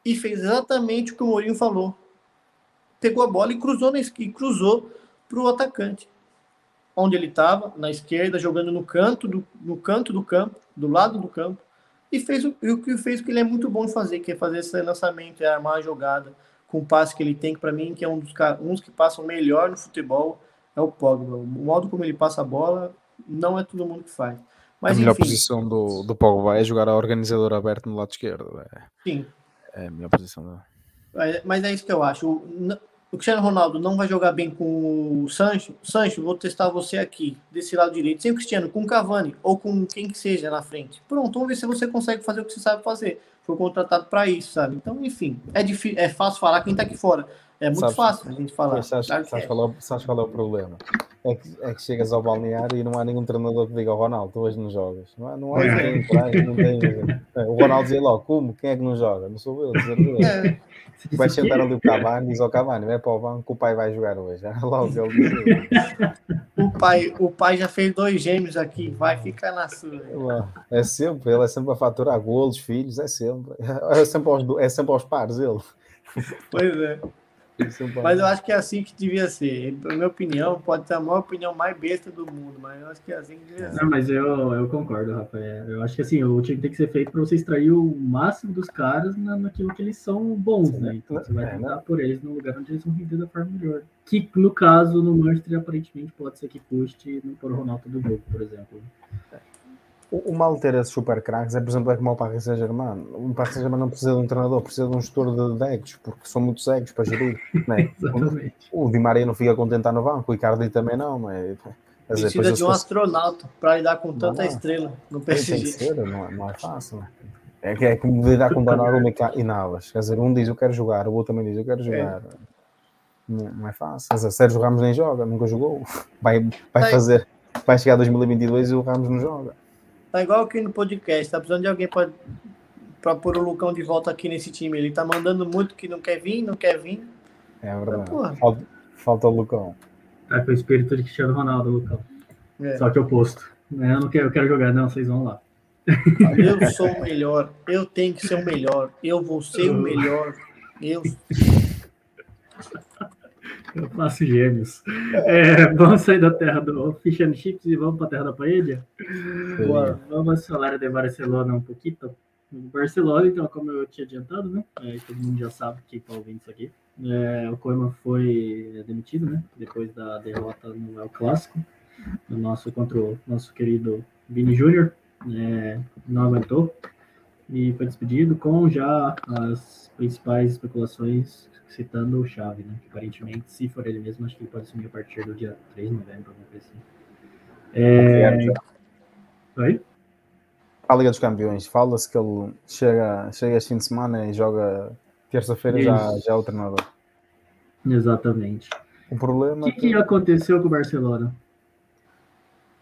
e fez exatamente o que o Mourinho falou pegou a bola e cruzou na e cruzou para o atacante, onde ele estava na esquerda jogando no canto do no canto do campo, do lado do campo e fez o, o que fez o que ele é muito bom em fazer, que é fazer esse lançamento, é armar a jogada com o passe que ele tem, que para mim que é um dos uns que passam melhor no futebol é o Pogba. O modo como ele passa a bola não é todo mundo que faz. Mas, a melhor enfim, posição do, do Pogba é jogar a organizadora aberta no lado esquerdo. É, sim. É a melhor posição. Do... Mas é isso que eu acho. O, Cristiano Ronaldo não vai jogar bem com o Sancho. Sancho, vou testar você aqui, desse lado direito. Sem o Cristiano, com o Cavani ou com quem que seja na frente. Pronto, vamos ver se você consegue fazer o que você sabe fazer. Foi contratado para isso, sabe? Então, enfim, é difícil, é fácil falar quem tá aqui fora. É muito Sabes- fácil a gente falar. Sabes, Claro sabes é. qual é, o- sabes qual é o problema? É que, é que chegas ao balneário e não há nenhum treinador que diga ao Ronaldo, tu hoje não jogas. Não há, não há ninguém por aí, não tem. É, O Ronaldo dizia logo, como? Quem é que não joga? Não sou eu, dizer eu. É, Vai sentar ali o Cavani, diz ao Cavani, vai para o banco, o pai vai jogar hoje. Logo ele o, pai, o pai já fez dois gêmeos aqui, vai ficar na sua. É sempre, ele é sempre a faturar golos, filhos, é sempre. É sempre aos, é sempre aos pares, ele. Pois é. Mas eu acho que é assim que devia ser. Na minha opinião, pode ser a maior opinião mais besta do mundo, mas eu acho que é assim que devia ser. Não, mas eu, eu concordo, Rafael. Eu acho que assim, o time tem que ser feito para você extrair o máximo dos caras na, naquilo que eles são bons, né? Então você vai É, tentar né? por eles no lugar onde eles vão render da forma melhor. Que no caso, no Manchester, aparentemente pode ser que custe não pôr o Ronaldo do jogo, por exemplo. O, o mal ter esses super craques é, por exemplo, é como o Paris Saint-Germain. O Paris Saint-Germain não precisa de um treinador, precisa de um gestor de, de egos, porque são muitos egos para gerir. Né? <laughs> O Di Maria não fica contente no banco, o Icardi também não. Mas, quer dizer, Precisa de um astronauta para lidar com tanta Não. estrela no PSG. ser, não é, não é fácil. né? É que é como lidar com Donnarumma e e Navas. Quer dizer, um diz eu quero jogar, o outro também diz eu quero jogar. Não, não é fácil. Quer dizer, Sérgio Ramos nem joga, nunca jogou. Vai, vai fazer, vai chegar a 2022 e o Ramos não joga. Tá igual aqui no podcast, tá precisando de alguém para para pôr o Lucão de volta aqui nesse time. Ele tá mandando muito que não quer vir, não quer vir. É verdade. Porra. Falta, falta o Lucão. Tá com o espírito de Cristiano Ronaldo, Lucão. É. Só que oposto. Né? Eu não quero, eu quero jogar, não, vocês vão lá. Eu sou o melhor, eu tenho que ser o melhor, eu vou ser o melhor. Eu Eu faço gêmeos. É, vamos sair da terra do Fish and Chips e vamos para a terra da paella? Boa, vamos falar de Barcelona um pouquinho. Barcelona, então, como eu tinha adiantado, né? É, todo mundo já sabe que está ouvindo isso aqui. É, o Koeman foi demitido, né? Depois da derrota no El Clássico, no nosso contra o nosso querido Vini Júnior. É, não aguentou e foi despedido com já as principais especulações citando o Xavi, né? Que aparentemente, se for ele mesmo, acho que ele pode assumir a partir do dia 3 de novembro, alguma coisa assim. É... Oi? A Liga dos Campeões, fala-se que ele chega, chega este fim de semana e joga terça-feira já, já é o treinador. Exatamente. O problema O é que, que, aconteceu com o Barcelona?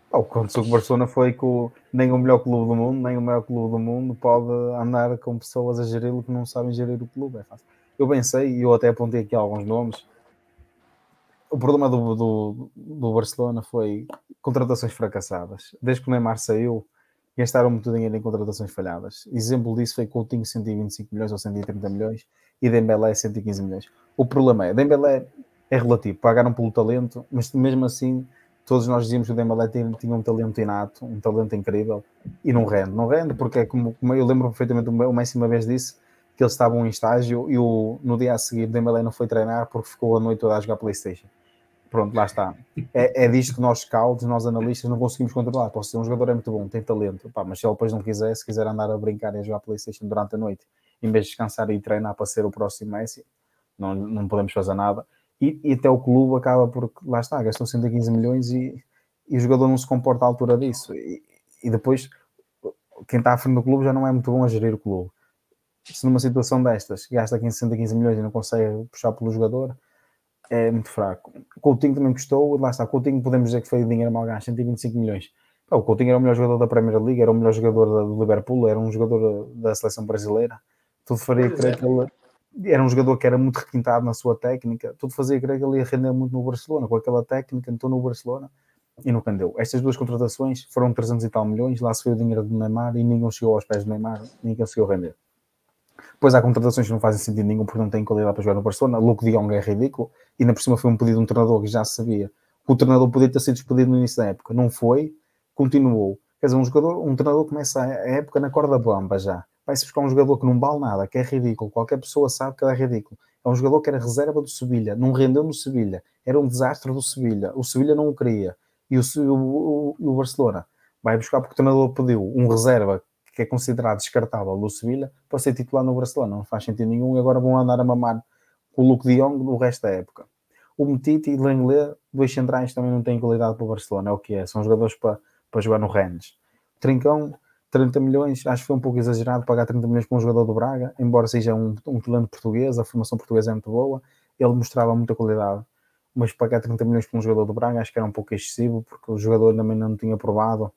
Pá, o que aconteceu com o Barcelona foi que o- nem o melhor clube do mundo, nem o maior clube do mundo pode andar com pessoas a geri-lo que não sabem gerir o clube. É fácil. Eu bem sei, e eu até apontei aqui alguns nomes. O problema do, do, do Barcelona foi contratações fracassadas. Desde que o Neymar saiu, gastaram muito dinheiro em contratações falhadas. Exemplo disso foi Coutinho 125 milhões ou 130 milhões e Dembélé 115 milhões. O problema é, Dembélé é relativo, pagaram pelo talento, mas mesmo assim todos nós dizíamos que o Dembélé tinha, tinha um talento inato, um talento incrível e não rende. Não rende porque é como, como eu lembro perfeitamente, o Messi uma vez disse que eles estavam em estágio e o, no dia a seguir Dembélé não foi treinar porque ficou a noite toda a jogar Playstation. Pronto, lá está. É, é disto que nós scouts, nós analistas, não conseguimos controlar. Pode ser um jogador é muito bom, tem talento, pá, mas se ele depois não quiser, se quiser andar a brincar e a jogar Playstation durante a noite, em vez de descansar e treinar para ser o próximo Messi, não, não podemos fazer nada. E, e até o clube acaba por, lá está, gastou 115 milhões e, e o jogador não se comporta à altura disso. E, e depois, quem está à frente do clube já não é muito bom a gerir o clube. Se numa situação destas gasta 15, 115 milhões e não consegue puxar pelo jogador, é muito fraco. O Coutinho também custou, lá está, o Coutinho podemos dizer que foi dinheiro mal gasto, 125 milhões. Pá, o Coutinho era o melhor jogador da Premier League, era o melhor jogador do Liverpool, era um jogador da seleção brasileira. Tudo faria Pois crer é. que ele era um jogador que era muito requintado na sua técnica, tudo fazia crer que ele ia render muito no Barcelona, com aquela técnica, entrou no Barcelona e não rendeu. Estas duas contratações foram 300 e tal milhões, lá se foi o dinheiro do Neymar e ninguém chegou aos pés do Neymar, ninguém conseguiu render. Depois há contratações que não fazem sentido nenhum porque não têm qualidade para jogar no Barcelona. Luke de Jong é ridículo e ainda por cima foi um pedido de um treinador que já sabia que o treinador podia ter sido despedido no início da época. Não foi, continuou. Quer dizer, um jogador, um treinador começa a época na corda bamba já. Vai-se buscar um jogador que não vale nada, que é ridículo. Qualquer pessoa sabe que ele é ridículo. É um jogador que era reserva do Sevilha, não rendeu no Sevilha. Era um desastre do Sevilha. O Sevilha não o queria. E o, o- o Barcelona vai buscar porque o treinador pediu um reserva que é considerado descartável do Sevilha para ser titular no Barcelona. Não faz sentido nenhum e agora vão andar a mamar com o Luke de Jong no resto da época. O Metiti e Lenglet, dois centrais, também não têm qualidade para o Barcelona, é o que é. São jogadores para, para jogar no Rennes. Trincão, 30 milhões, acho que foi um pouco exagerado pagar 30 milhões para um jogador do Braga, embora seja um, um talento português, a formação portuguesa é muito boa. ele mostrava muita qualidade. Mas pagar 30 milhões por um jogador do Braga acho que era um pouco excessivo, porque o jogador também não tinha provado.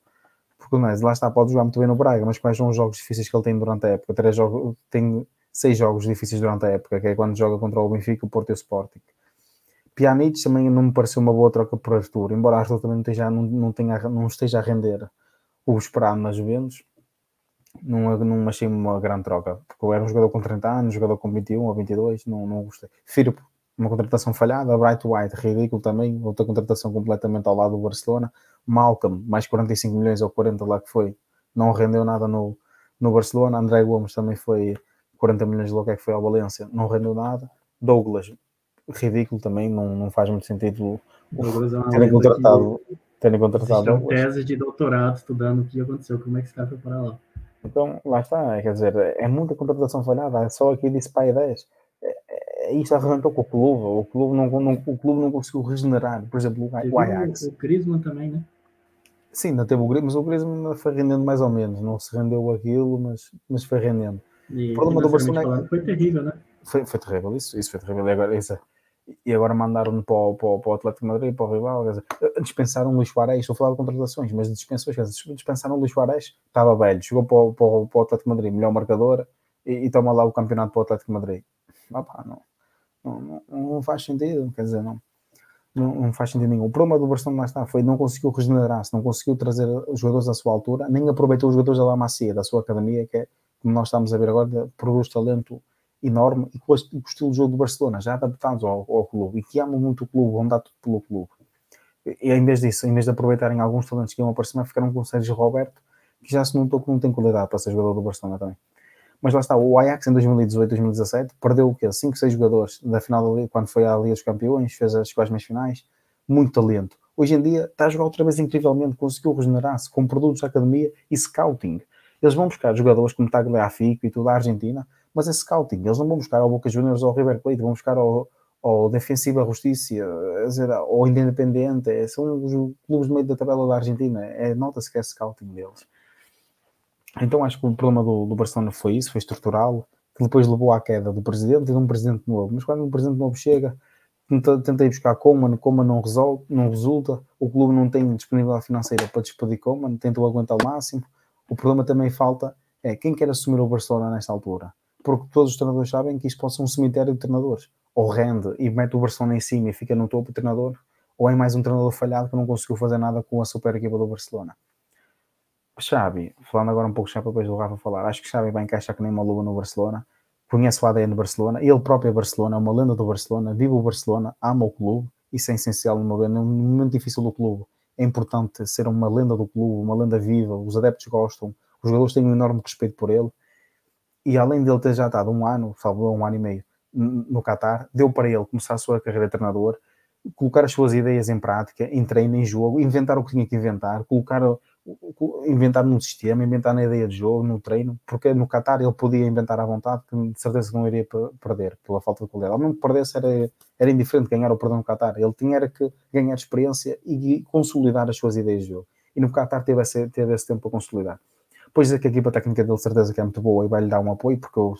Porque o Neres, lá está, pode jogar muito bem no Braga, mas quais são os jogos difíceis que ele tem durante a época? Três jogos, tem seis jogos difíceis durante a época, que é quando joga contra o Benfica, o Porto e o Sporting. Pjanic também não me pareceu uma boa troca por Arthur, embora Arthur também não esteja, não, não, tenha, não esteja a render o esperado nas Juventus, não, não achei uma grande troca, porque eu era um jogador com 30 anos, jogador com 21 ou 22, não, não gostei. Firpo, uma contratação falhada, Bright White, ridículo também, outra contratação completamente ao lado do Barcelona, Malcolm, mais 45 milhões ou 40 lá que foi, não rendeu nada no, no Barcelona, André Gomes também foi 40 milhões de que é que foi ao Valência, não rendeu nada, Douglas, ridículo também, não, não faz muito sentido é terem contratado, terem contratado tese de doutorado estudando o que aconteceu, como é que esse cara foi para lá. Então, lá está, quer dizer, é muita contratação falhada, é só aqui disse para 10. É, é, isso arrebentou com o clube, o clube não, não, o clube não conseguiu regenerar, por exemplo, o Ajax. O Griezmann também, né? Sim, ainda teve o Griezmann, mas o Griezmann foi rendendo mais ou menos, não se rendeu aquilo, mas, mas foi rendendo. E, o problema do Barcelona foi terrível, né? Foi, foi terrível, isso, isso foi terrível. E agora, isso, e agora mandaram-no para, o, para, para o Atlético Madrid, para o rival. Dizer, dispensaram o Luís Suárez, estou a falar de contratações, mas dispensou, dispensaram o Luís Suárez, estava velho, chegou para o, para, o, para o Atlético Madrid, melhor marcador, e, e toma lá o campeonato para o Atlético Madrid. Opa, não, não, não, faz sentido, quer dizer, não, não, não, faz sentido nenhum. O problema do Barcelona lá está foi não conseguiu regenerar-se, não conseguiu trazer os jogadores à sua altura, nem aproveitou os jogadores da La Macia, da sua academia, que é, como nós estamos a ver agora, produz talento enorme e com, o estilo de jogo do Barcelona, já adaptados ao, ao, clube e que amam muito o clube, vão dar tudo pelo clube. E em vez disso, em vez de aproveitarem alguns talentos que iam aparecer, ficaram com o Sérgio Roberto, que já se notou que não tem qualidade para ser jogador do Barcelona também. Mas lá está, o Ajax em 2018, 2017 perdeu o quê? 5, 6 jogadores da final da Liga, quando foi à Liga dos Campeões, fez as quase meias finais, muito talento. Hoje em dia está a jogar outra vez incrivelmente, conseguiu regenerar-se com produtos da academia e scouting. Eles vão buscar jogadores como Tagliafico e tudo da Argentina, mas é scouting. Eles não vão buscar ao Boca Juniors ou ao River Plate, vão buscar ao, ao Defensiva Justiça, ao Independente, é, são os clubes de meio da tabela da Argentina, é, nota-se que é scouting deles. Então acho que o problema do, do Barcelona foi isso, foi estrutural, que depois levou à queda do presidente e de um presidente novo. Mas quando um presidente novo chega, tentei buscar Coman, Coman não, resolve, não resulta, o clube não tem disponibilidade financeira para despedir Coman, tentou aguentar o máximo. O problema também falta é quem quer assumir o Barcelona nesta altura porque todos os treinadores sabem que isto pode ser um cemitério de treinadores. Ou rende e mete o Barcelona em cima e fica no topo o treinador, ou é mais um treinador falhado que não conseguiu fazer nada com a super equipa do Barcelona. Xavi, falando agora um pouco Xavi depois do Rafa falar, acho que Xavi vai encaixar que nem uma luva no Barcelona, conhece o ADN do Barcelona, ele próprio é Barcelona, é uma lenda do Barcelona, vive o Barcelona, ama o clube, isso é essencial no meu num momento difícil do clube. É importante ser uma lenda do clube, uma lenda viva, os adeptos gostam, os jogadores têm um enorme respeito por ele, e além dele ter já estado um ano, salvo um ano e meio, no Qatar, deu para ele começar a sua carreira de treinador, colocar as suas ideias em prática, em treino, em jogo, inventar o que tinha que inventar, colocar, inventar num sistema, inventar na ideia de jogo, no treino, porque no Qatar ele podia inventar à vontade, que de certeza não iria perder pela falta de qualidade. Ao mesmo que perdesse, era, era indiferente ganhar ou perder no Qatar. Ele tinha que ganhar experiência e consolidar as suas ideias de jogo. E no Qatar teve esse, teve esse tempo para consolidar. Pois é que a equipa técnica dele, certeza que é muito boa e vai-lhe dar um apoio, porque eu,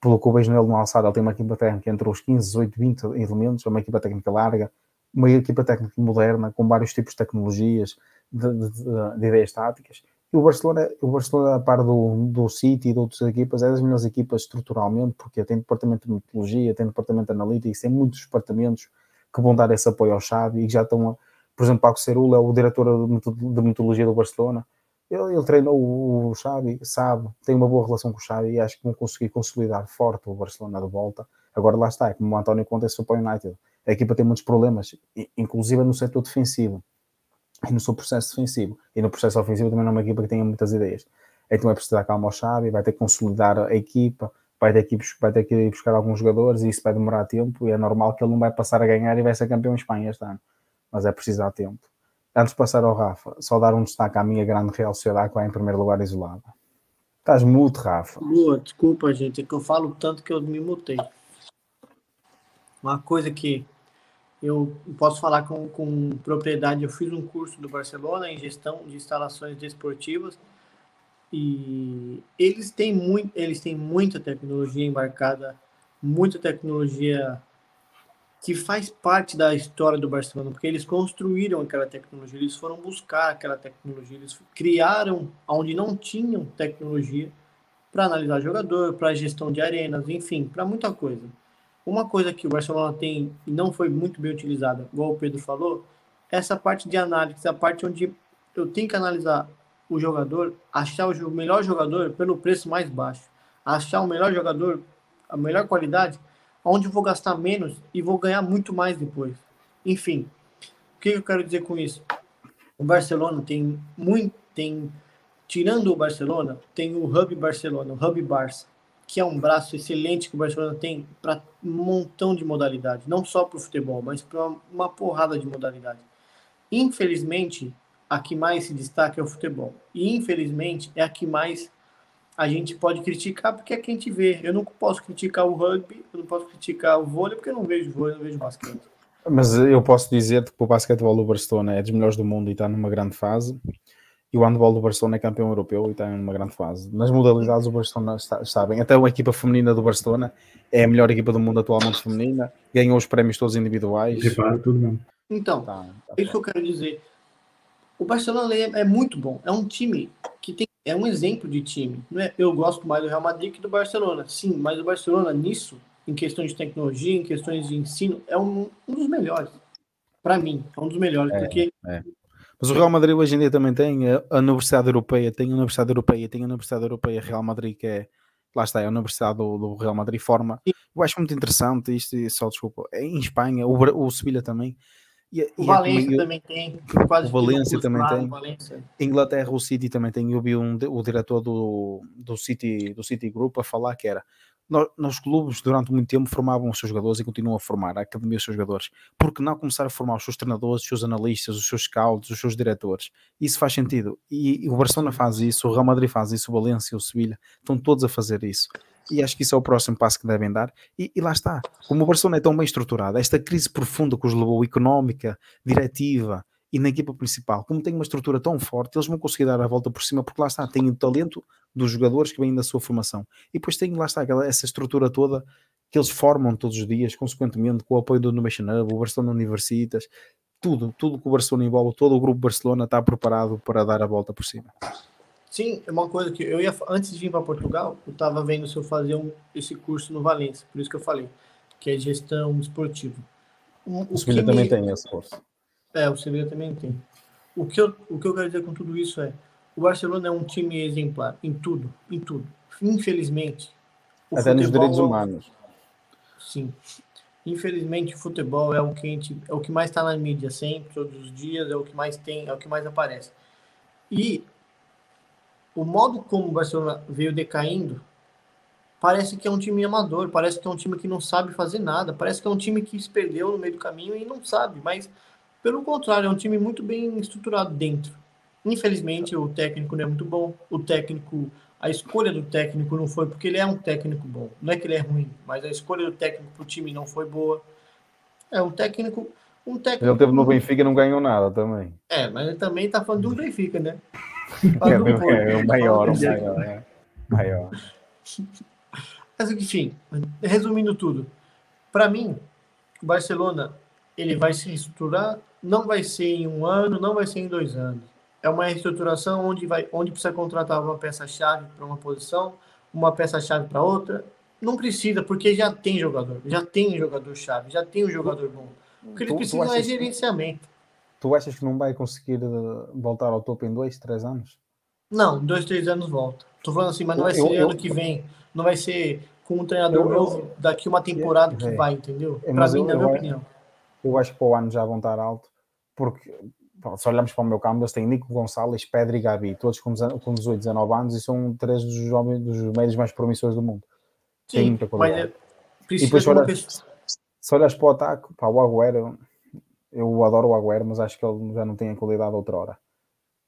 pelo que eu vejo nele no alçado, ele tem uma equipa técnica entre os 15, 18, 20 elementos, é uma equipa técnica larga, uma equipa técnica moderna, com vários tipos de tecnologias, de, de, de, de ideias táticas. E o Barcelona, o Barcelona a par do, do City e de outras equipas, é das melhores equipas estruturalmente, porque tem departamento de metodologia, tem departamento de analytics, tem muitos departamentos que vão dar esse apoio ao Xavi e que já estão, a, por exemplo, Paco Cerula é o diretor de metodologia do Barcelona, ele, ele treinou o Xavi, sabe, tem uma boa relação com o Xavi e acho que vão conseguir consolidar forte o Barcelona de volta. Agora lá está, é como o António conta, isso para o United. A equipa tem muitos problemas, inclusive no setor defensivo no seu processo defensivo. E no processo ofensivo também não é uma equipa que tenha muitas ideias. Então é preciso dar calma ao Xavi, vai ter que consolidar a equipa, vai ter, que ir, vai ter que ir buscar alguns jogadores e isso vai demorar tempo e é normal que ele não vai passar a ganhar e vai ser campeão em Espanha este ano. Mas é preciso dar tempo. Antes de passar ao Rafa, só dar um destaque à minha grande Real Sociedade que vai em primeiro lugar isolada. Estás mudo, Rafa. Boa, desculpa, gente, é que eu falo tanto que eu me mutei. Uma coisa que eu posso falar com, com propriedade, eu fiz um curso do Barcelona em gestão de instalações desportivas e eles têm, muito, eles têm muita tecnologia embarcada, muita tecnologia que faz parte da história do Barcelona, porque eles construíram aquela tecnologia, eles foram buscar aquela tecnologia, eles criaram onde não tinham tecnologia para analisar jogador, para gestão de arenas, enfim, para muita coisa. Uma coisa que o Barcelona tem e não foi muito bem utilizada, igual o Pedro falou, é essa parte de análise, a parte onde eu tenho que analisar o jogador, achar o melhor jogador pelo preço mais baixo, achar o melhor jogador, a melhor qualidade, onde eu vou gastar menos e vou ganhar muito mais depois. Enfim, o que eu quero dizer com isso? O Barcelona tem muito, tem tirando o Barcelona, tem o Hub Barcelona, o Hub Barça, que é um braço excelente que o Barcelona tem para um montão de modalidades, não só para o futebol, mas para uma porrada de modalidades. Infelizmente, a que mais se destaca é o futebol. E infelizmente é a que mais a gente pode criticar porque é que a gente vê. Eu não posso criticar o rugby, eu não posso criticar o vôlei porque eu não vejo vôlei, eu não vejo basquete. Mas eu posso dizer que o basquetebol do Barcelona é dos melhores do mundo e está numa grande fase. E o handball do Barcelona é campeão europeu e está numa grande fase. Nas modalidades, o Barcelona está, está bem. Até a equipa feminina do Barcelona é a melhor equipa do mundo atualmente feminina. Ganhou os prémios todos individuais. Reparo, tudo bem. Então, tá, tá. é isso que eu quero dizer. O Barcelona é, é, muito bom. É um time que tem, é um exemplo de time. Não é, eu gosto mais do Real Madrid que do Barcelona. Sim, mas o Barcelona nisso, em questões de tecnologia, em questões de ensino, é um, um dos melhores. Para mim, é um dos melhores, é, porque é. Mas o Real Madrid hoje em dia também tem a Universidade Europeia, tem a Universidade Europeia, tem a Universidade Europeia Real Madrid, que é, lá está, é a Universidade do, do Real Madrid, forma. Eu acho muito interessante isto, e só desculpa, é em Espanha, o, o Sevilha também. E, o e Valência é, também tem. o Valência também tem. Valência. Inglaterra, o City também tem. Eu vi um, o diretor do, do, City, do City Group a falar que era nos clubes durante muito tempo formavam os seus jogadores e continuam a formar a academia os seus jogadores. Porque não começar a formar os seus treinadores, os seus analistas, os seus scouts, os seus diretores? Isso faz sentido. E, e o Barcelona faz isso, o Real Madrid faz isso, o Valência, o Sevilha, estão todos a fazer isso. E acho que isso é o próximo passo que devem dar. E, e lá está. Como o Barcelona é tão bem estruturado, esta crise profunda que os levou, económica, diretiva, e na equipa principal, como tem uma estrutura tão forte, eles vão conseguir dar a volta por cima, porque lá está, têm o talento dos jogadores que vêm da sua formação. E depois tem lá está aquela, essa estrutura toda que eles formam todos os dias, consequentemente, com o apoio do Innovation Hub, o Barcelona Universitas, tudo, tudo que o Barcelona envolve, todo o grupo Barcelona está preparado para dar a volta por cima. Sim, é uma coisa que eu ia, antes de vir para Portugal, eu estava vendo se eu fazia um, esse curso no Valência, por isso que eu falei, que é gestão esportiva. O, o, o também me... tem esse curso. É, o Sevilha também tem. O que, eu, o que eu quero dizer com tudo isso é, o Barcelona é um time exemplar em tudo, em tudo. Infelizmente. Até nos direitos humanos. Sim. Infelizmente, o futebol é o que, gente, é o que mais está na mídia sempre, todos os dias, é o que mais tem, é o que mais aparece. E o modo como o Barcelona veio decaindo parece que é um time amador, parece que é um time que não sabe fazer nada, parece que é um time que se perdeu no meio do caminho e não sabe, mas pelo contrário, é um time muito bem estruturado dentro. Infelizmente, o técnico não é muito bom. O técnico, a escolha do técnico não foi porque ele é um técnico bom. Não é que ele é ruim, mas a escolha do técnico para o time não foi boa. É um técnico. Um técnico ele teve no Benfica e não ganhou nada também. É, mas ele também está falando um Benfica, né? <laughs> É, é, é, o maior, o maior, é. maior. <laughs> Mas enfim, resumindo tudo, para mim, o Barcelona ele vai se estruturar não vai ser em um ano, não vai ser em dois anos. É uma reestruturação onde, vai, onde precisa contratar uma peça-chave para uma posição, uma peça-chave para outra. Não precisa, porque já tem jogador, já tem jogador-chave, já tem um jogador bom. O que ele precisa é gerenciamento. Tu achas que não vai conseguir eh, voltar ao topo em dois, três anos? Não, dois, três anos volta. Tô falando assim, mas não vai eu, ser eu, ano que vem. Não vai ser com um treinador novo daqui uma temporada que é, vai, entendeu? Para mim, na minha opinião. Eu acho que para o ano já vão estar alto porque se olharmos para o meu campo, eles têm Nico Gonçalves, Pedro e Gabi, todos com, com 18, 19 anos e são três dos jovens, dos médios mais promissores do mundo. Sim, Tem muita qualidade. Mas, e depois, se olhas, se olhas para o ataque, o Agüero, eu adoro o Agüero, mas acho que ele já não tem a qualidade outra hora.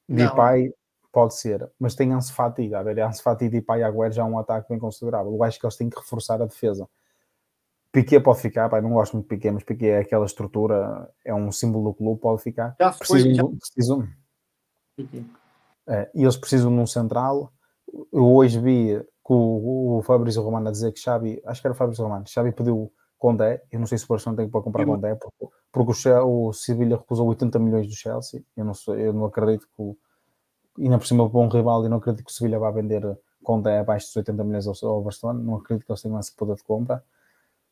Depay pode ser, mas tem Ansu Fati, a ver, Ansu Fati, Depay e Agüero já é um ataque bem considerável. Eu acho que eles têm que reforçar a defesa. Piquet pode ficar, pai, não gosto muito de Piquet, mas Piquet é aquela estrutura, é um símbolo do clube, pode ficar. Já foi, precisam, já... precisam é, e eles precisam de um central. Eu hoje vi com o, o Fabrício Romano a dizer que Xavi, acho que era o Fabrício Romano, Xavi pediu Condé. Eu não sei se o Barcelona tem para comprar eu... Condé, porque, porque o, o Sevilha recusou 80 milhões do Chelsea. Eu não, sei, eu não acredito que o, ainda por cima para um rival, e não acredito que o Sevilha vá vender Condé abaixo dos 80 milhões ao, ao Barcelona. Não acredito que eles tenham esse poder de compra.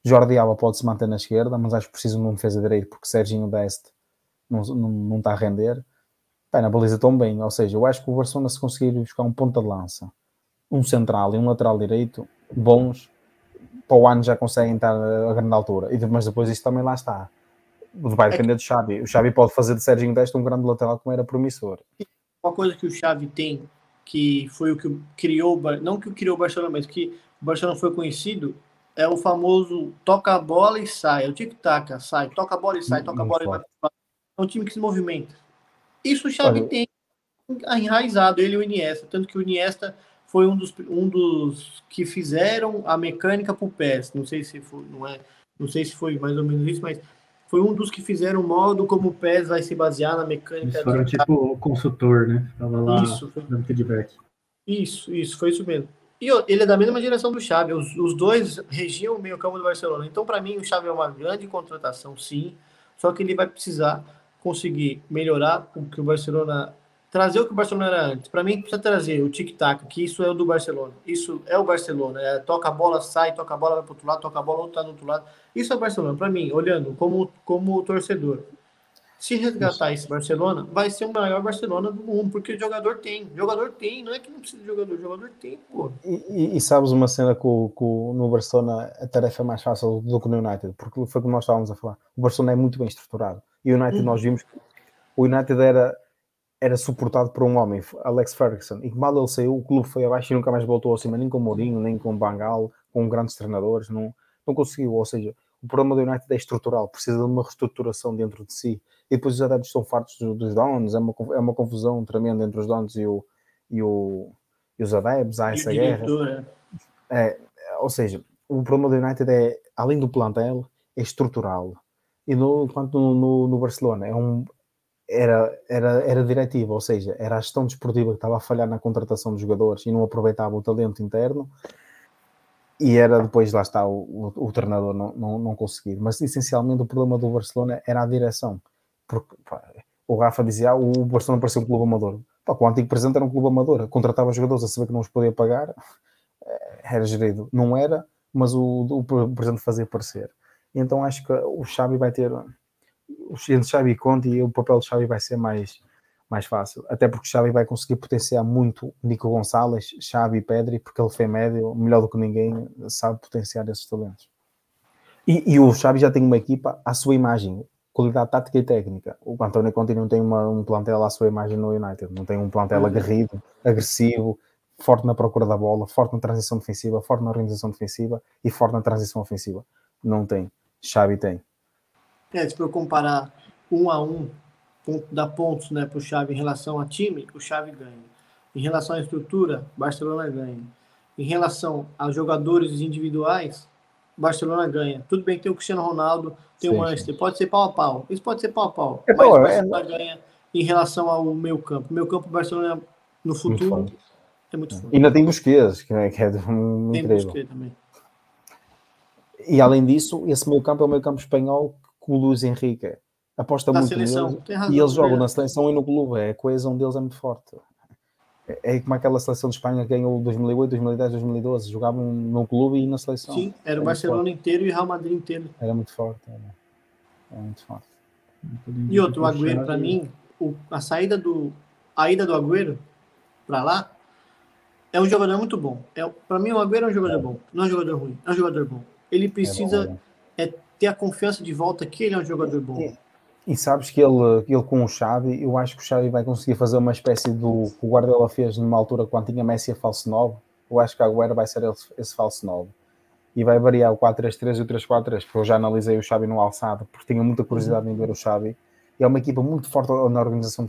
Jordi Alba pode se manter na esquerda, mas acho que precisa de um defesa direito, porque Serginho Deste não, não, não está a render. Bem, na baliza tão bem, ou seja, eu acho que o Barcelona se conseguir buscar um ponta de lança, um central e um lateral direito, bons, para o ano já conseguem estar a grande altura. E, mas depois isso também lá está. Vai depender do Xavi. O Xavi pode fazer de Serginho Deste um grande lateral como era promissor. Uma coisa que o Xavi tem, que foi o que criou, não que criou o Barcelona, mas que o Barcelona foi conhecido, é o famoso toca a bola e sai. É o tic-tac, sai, toca a bola e sai, toca a bola e vai. É um time que se movimenta. Isso o Xavi Olha. tem enraizado, ele e o Iniesta. Tanto que o Iniesta foi um dos, um dos que fizeram a mecânica para o PES. Não sei se foi, não é, não sei se foi mais ou menos isso, mas foi um dos que fizeram o modo como o PES vai se basear na mecânica. Eles foram tipo o consultor, né? Lá isso, dando feedback. Isso, isso, foi isso mesmo. E ele é da mesma geração do Xavi. Os, os dois regiam o meio campo do Barcelona. Então, para mim, o Xavi é uma grande contratação, sim. Só que ele vai precisar conseguir melhorar o que o Barcelona trazer o que o Barcelona era antes. Para mim, precisa trazer o tic-tac, que isso é o do Barcelona. Isso é o Barcelona. É, toca a bola, sai, toca a bola, vai para outro lado, toca a bola, outro tá do outro lado. Isso é o Barcelona. Para mim, olhando como, como torcedor. Se resgatar esse Barcelona, vai ser o maior Barcelona do mundo, porque o jogador tem. O jogador tem, não é que não precisa de jogador, o jogador tem, pô. E, e, e sabes uma cena que, no Barcelona a tarefa é mais fácil do que no United, porque foi como nós estávamos a falar. O Barcelona é muito bem estruturado. E o United, uhum. nós vimos que o United era, era suportado por um homem, Alex Ferguson, e que mal ele saiu, o clube foi abaixo e nunca mais voltou acima, nem com Mourinho, nem com Bangal, com grandes treinadores, não, não conseguiu. Ou seja, o problema do United é estrutural, precisa de uma reestruturação dentro de si. E depois os adeptos estão fartos dos donos, é uma, é uma confusão tremenda entre os donos e, o, e, o, e os adeptos, há essa guerra. É. é, ou seja, o problema do United é, além do plantel, é estrutural. E no, enquanto no, no, no Barcelona é um, era, era, era diretiva, ou seja, era a gestão desportiva que estava a falhar na contratação dos jogadores e não aproveitava o talento interno e era depois, lá está, o, o, o treinador não, não, não conseguir. Mas essencialmente o problema do Barcelona era a direção, porque pá, o Rafa dizia ah, o Barcelona parecia um clube amador. Pá, o antigo presidente era um clube amador, contratava jogadores a saber que não os podia pagar, eh, era gerido. Não era, mas o, o presidente fazia parecer. Então acho que o Xavi vai ter entre Xavi e Conte o papel de Xavi vai ser mais, mais fácil, até porque Xavi vai conseguir potenciar muito Nico Gonçalves, Xavi e Pedri, porque ele foi médio, melhor do que ninguém, sabe potenciar esses talentos. E, e, o Xavi já tem uma equipa à sua imagem, qualidade tática e técnica. O António Conte não tem uma, um plantel à sua imagem no United, não tem um plantel uhum. aguerrido, agressivo, forte na procura da bola, forte na transição defensiva, forte na organização defensiva e forte na transição ofensiva. Não tem. Xavi tem. É, se for comparar um a um, ponto, dar pontos né, para o Xavi em relação a time, o Xavi ganha. Em relação à estrutura, Barcelona ganha. Em relação aos jogadores individuais, Barcelona ganha. Tudo bem que tem o Cristiano Ronaldo, tem sim, o Manchester, sim. pode ser pau a pau. Isso pode ser pau a pau. É, mas o é, Barcelona é... ganha em relação ao meu campo. Meu campo Barcelona no futuro muito é muito forte. E ainda tem Busquets, que é, que é um tem incrível. Busquets também. E além disso, esse meio campo é o meio campo espanhol que o Luiz Henrique aposta na muito seleção. neles, e eles jogam na seleção e no clube, é, a coesão deles é muito forte. É, é como aquela seleção de Espanha que ganhou 2008, 2010, 2012, jogavam no clube e na seleção. Sim, era o Barcelona inteiro e o Real Madrid inteiro. Era muito forte, era, era muito forte. E outro, o Agüero, para mim, o, a saída do. A ida do Agüero para lá é um jogador muito bom. É, para mim, o Agüero é um jogador é. bom, não é um jogador ruim, é um jogador bom. Ele precisa é bom, é ter a confiança de volta que ele é um jogador bom. E, sabes que ele, ele com o Xavi, eu acho que o Xavi vai conseguir fazer uma espécie do que o Guardiola fez numa altura quando tinha Messi a falso 9. Eu acho que agora vai ser esse, falso 9. E vai variar o 4-3-3 e o 3-4-3, porque eu já analisei o Xavi no alçado, porque tinha muita curiosidade em ver o Xavi. E é uma equipa muito forte na organização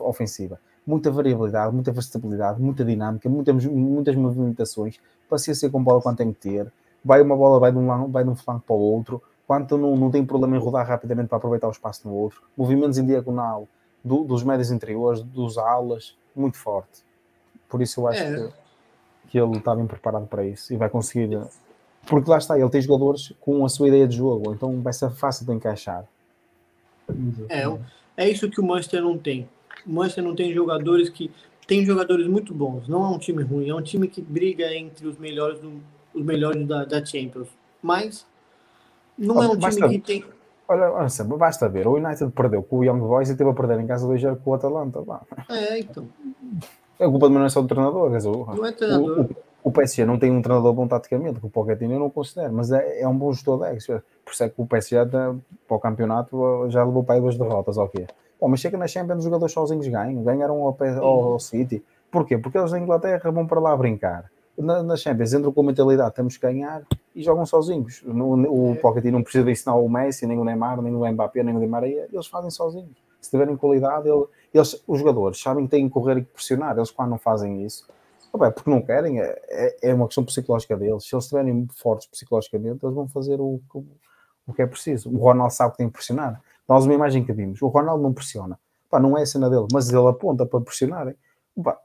ofensiva. Muita variabilidade, muita versatilidade, muita dinâmica, muitas, muitas movimentações, paciência com bola quando tem que ter. Vai uma bola, vai de um, vai de um flanco para o outro quanto não, não tem problema em rodar rapidamente para aproveitar o espaço no outro, movimentos em diagonal do, dos médios interiores, dos alas, muito forte. Por isso eu acho é. que, que ele está bem preparado para isso e vai conseguir Porque lá está, ele tem jogadores com a sua ideia de jogo, então vai ser fácil de encaixar. É, é isso que o Manchester não tem. O Manchester não tem jogadores que. Tem jogadores muito bons. Não é um time ruim, é um time que briga entre os melhores, do, os melhores da, da Champions. Mas não é um time que tem. Olha, olha, basta ver, o United perdeu com o Young Boys e teve a perder em casa 2 com o Atalanta. pá. É, então. A culpa não é só do treinador, dizer, Não é treinador. o, o, o PSG não tem um treinador bom taticamente, que o Pochettino eu não considero, mas é, é um bom gestor de egos. Por isso é que o PSG tá- para o campeonato já levou para aí duas derrotas, ok. Bom, mas chega na Champions, os jogadores sozinhos ganham, ganharam ao, ao, ao City. Porquê? Porque eles na Inglaterra vão para lá brincar. Na, na Champions entram com a mentalidade, temos que ganhar e jogam sozinhos. No, o É. Pochettino não precisa de ensinar o Messi, nem o Neymar, nem o Mbappé, nem o Di Maria, eles fazem sozinhos. Se tiverem qualidade, ele- eles, os jogadores sabem que têm que correr e pressionar. Eles, quando não fazem isso, opa, é porque não querem, é, é- é uma questão psicológica deles. Se eles estiverem fortes psicologicamente, eles vão fazer o, que- o que é preciso. O Ronaldo sabe que tem que pressionar. Nós, uma imagem que vimos, o Ronaldo não pressiona. Pá, não é a cena dele, mas ele aponta para pressionarem. Pá,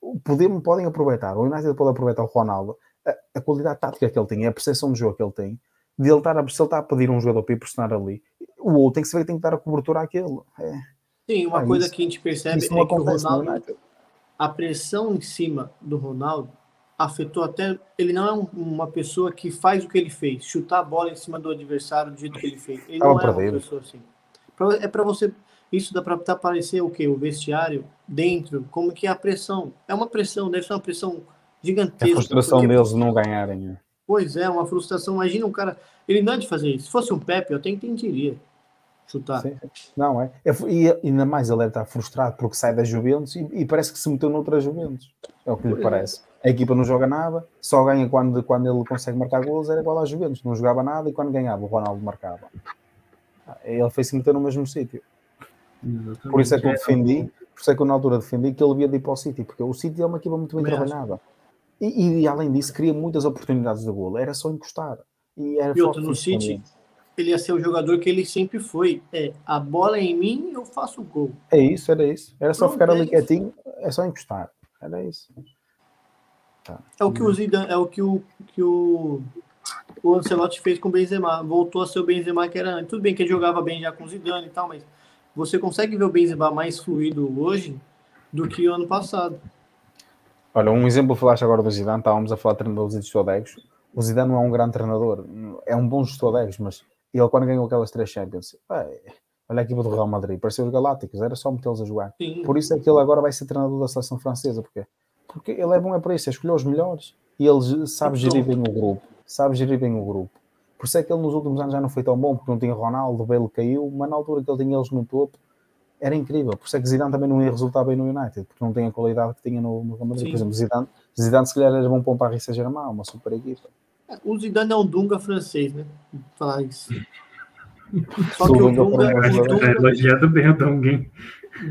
o podem, podem aproveitar. O United pode aproveitar o Ronaldo, a, a qualidade tática que ele tem, a percepção de jogo que ele tem, de ele estar a, se ele está a pedir um jogador para ir pressionar ali, o outro tem que saber que tem que dar a cobertura àquele. É, Sim, uma Ah, coisa isso- que a gente percebe é que o no Ronaldo, a pressão em cima do Ronaldo afetou até. Ele não é um- uma pessoa que faz o que ele fez, chutar a bola em cima do adversário do jeito que ele fez. Ele Tava não é uma pessoa assim. Pra- É para você. Isso dá para aparecer o quê? O vestiário dentro, como que é a pressão. É uma pressão, deve ser uma pressão A gigantesca. frustração porque- deles de não ganharem. é. Pois é, uma frustração. Imagina um cara. Ele não é de fazer isso. Se fosse um Pepe, eu até entenderia chutar. Sim. Não, é. É E ainda mais ele estar frustrado porque sai da Juventus e, e parece que se meteu noutra Juventus. É o que lhe Pois é. parece. A equipa não joga nada, só ganha quando, quando ele consegue marcar golos, era igual à Juventus. Não jogava nada e quando ganhava, o Ronaldo marcava. Ele foi se meter no mesmo sítio. Por isso é que eu defendi, por isso é que eu na altura defendi que ele devia de ir para o City, porque o City é uma equipa muito bem acho. trabalhada. E, e, além disso, cria muitas oportunidades de golo. Era só encostar. E, era E outro, no City, ele ia ser o jogador que ele sempre foi. É, a bola é em mim, eu faço o gol. É isso, era isso. Era só Pronto, ficar é ali isso. quietinho, é só encostar. Era isso. É o que o Zidane, é o que o, que o, o Ancelotti fez com o Benzema. Voltou a ser o Benzema que era antes. Tudo bem que ele jogava bem já com o Zidane e tal, mas você consegue ver o Benzema mais fluido hoje do que o ano passado. Olha, um exemplo falaste agora do Zidane, estávamos a falar de treinadores e de egos. O Zidane não é um grande treinador, é um bom gestor de egos, mas ele quando ganhou aquelas três Champions, olha a equipa do Real Madrid, parecia os Galácticos, era só metê-los a jogar. Sim. Por isso é que ele agora vai ser treinador da seleção francesa, porque porque ele é bom é para isso, é escolher os melhores e ele sabe gerir bem o grupo, sabe gerir bem o grupo. Por isso é que ele nos últimos anos já não foi tão bom, porque não tinha Ronaldo, o Bale caiu, mas na altura que ele tinha eles no topo, era incrível. Por isso é que Zidane também não ia resultar bem no United, porque não tem a qualidade que tinha no, no Real Madrid. Sim. Por exemplo, Zidane, Zidane se calhar era bom para um Paris Saint-Germain, uma super equipa. O Zidane é um Dunga francês, né? Falar isso. Só o que o Dunga um o Tá Dunga, elogiando bem o Dunga.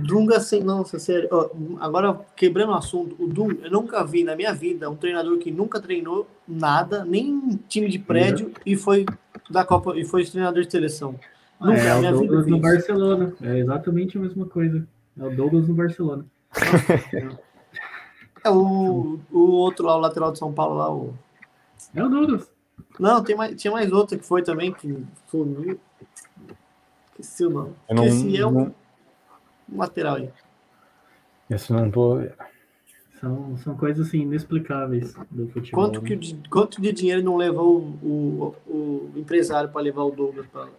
Dunga sem. Nossa, sério. agora, quebrando o assunto, o Dunga, eu nunca vi na minha vida um treinador que nunca treinou nada, nem em time de prédio, e foi da Copa e foi treinador de seleção. Nunca é na o Douglas no. Barcelona. É exatamente a mesma coisa. É o Douglas no Barcelona. <laughs> É o, o outro lá, o lateral de São Paulo lá, o. É o Douglas. Não, tem mais, tinha mais outro que foi também, que sumiu. Esqueci o nome. Eu não- Esqueci, é um, não- um lateral aí. Esse não ver. São, são coisas assim inexplicáveis do futebol. Quanto, que, de- quanto de dinheiro não levou o, o, o empresário para levar o Douglas para lá?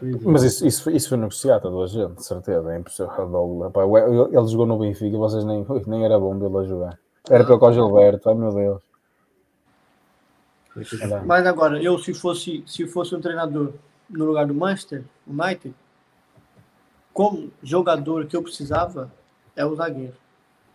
Pois é. Mas isso, isso, isso foi negociado a toda a gente, de certeza. É impossível. Epá, o- Ele ele jogou no Benfica e vocês nem, nem era bom dele a jogar. Era pelo que o Gilberto, ai meu Deus. Era- Mas agora, eu se fosse, se fosse um treinador no lugar do Manchester United, como jogador que eu precisava é o zagueiro.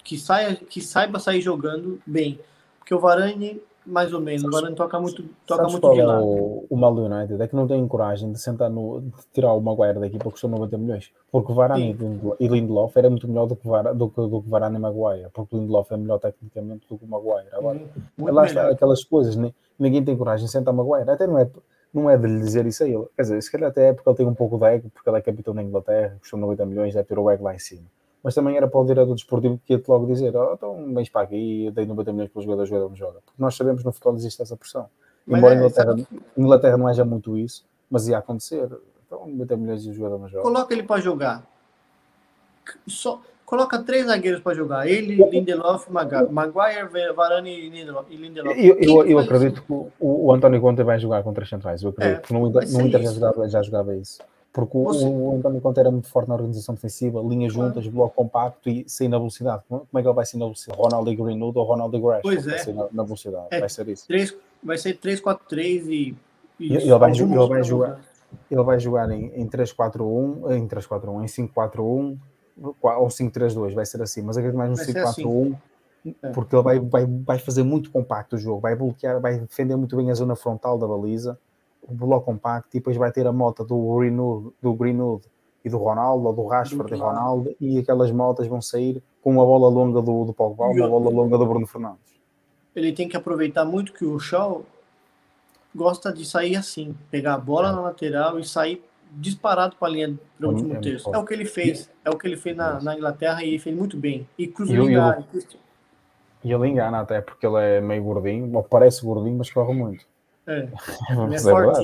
Que, saia, que saiba sair jogando bem. Porque o Varane, mais ou menos, o Varane toca muito, toca Sabes muito de é lado. o, o mal United? É que não tem coragem de sentar no. de tirar o Maguire da equipa que custou 90 milhões. Porque o Varane e Lindelof era muito melhor do que, Vara, do, do que Varane e Maguire. Porque o Lindelof é melhor tecnicamente do que o Maguire. Agora, Muito lá está, aquelas coisas, ni- ninguém tem coragem de sentar o Maguire. Até não é, não é de lhe dizer isso a ele. Quer dizer, se calhar até é porque ele tem um pouco de ego, porque ele é capitão da Inglaterra, custou 90 milhões, deve ter o ego lá em cima. Mas também era para o diretor desportivo que ia-te logo dizer: oh, então vens para aqui, eu dei 90 milhões para o jogador, o jogador não joga. Porque nós sabemos no futebol existe essa pressão. Mas Embora é, Inglaterra, sabe- Inglaterra não haja muito isso, mas ia acontecer. Então, meter milhões de jogadores no jogo. Coloca ele para jogar. Só coloca três zagueiros para jogar. Ele, Lindelof, Maga- Maguire, Varane e Lindelof. e. Eu, eu, eu acredito isso? que o, o António Conte vai jogar com três centrais. Eu acredito É, que no, Inter já isso. jogava, já jogava isso. Porque o, o António Conte era muito forte na organização defensiva, linhas juntas, bloco compacto e sair na velocidade. Como é que ele vai sair na velocidade? Ronaldo e Greenwood ou Ronaldo e Grash? Pois vai é. sair na, na velocidade. É. Vai ser isso. Três, vai ser 3-4-3 e. e Ele- ele vai ele vai jogar. Ele vai jogar em, em 3-4-1, em 3-4-1, em 5-4-1 ou 5-3-2, vai ser assim. Mas acredito mais no Vai ser 5-4-1, É. porque ele vai, vai, vai fazer muito compacto o jogo, vai bloquear, vai defender muito bem a zona frontal da baliza, bloco compacto, e depois vai ter a moto do Greenwood, do Greenwood e do Ronaldo, ou do Rashford e. Ronaldo, e aquelas motas vão sair com uma bola longa do, do Pogba, E uma o- bola longa do Bruno Fernandes. Ele tem que aproveitar muito que o Shaw gosta de sair assim, pegar a bola na lateral e sair disparado para a linha do É último muito terço. É o que ele fez. É o que ele fez na, na Inglaterra e fez muito bem. E cruza E o- o-. E ele engana até porque ele é meio gordinho, ou parece gordinho, mas corre muito. É, ele é é.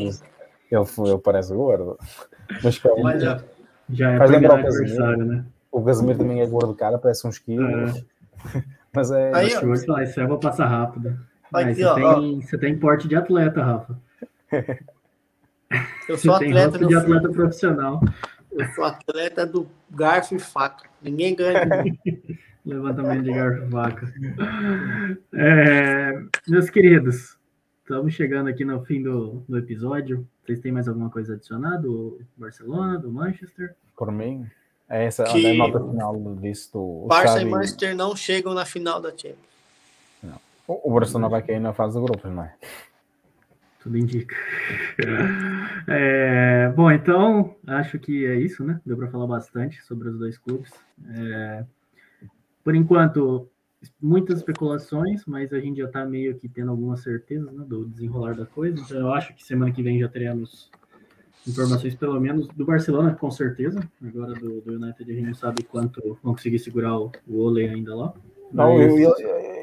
Ele, ele parece gordo. Mas Mas é, Já é Faz lembrar o adversário, né? O Casemiro também é gordo cara, parece uns quilos. <laughs> Mas é. Aí, que hoje falar, isso é pra passar rápido. Aqui, Mas você, ó, tem, você tem porte de atleta, Rafa. eu <laughs> Você sou tem atleta, meu de filho. atleta profissional. Eu sou atleta do garfo e faca. Ninguém ganha de mim. <laughs> Levantamento de garfo e vaca. É, meus queridos, estamos chegando aqui no fim do, do episódio. Vocês têm mais alguma coisa a adicionar do Barcelona, do Manchester? Por mim, é essa Que- olha, a nota final disso. Do, o, Barça Xavi- e Manchester não chegam na final da Champions. o o Barcelona vai cair na fase de grupos, não é? Tudo indica. <laughs> É, bom, então, acho que é isso, né? Deu para falar bastante sobre os dois clubes. É, por enquanto, muitas especulações, mas a gente já está meio que tendo algumas certezas né, do desenrolar da coisa. Então, eu acho que semana que vem já teremos informações, pelo menos, do Barcelona, com certeza. Agora, do, do United, a gente não sabe quanto vão conseguir segurar o, o Ole ainda lá. Não, Mas- ele,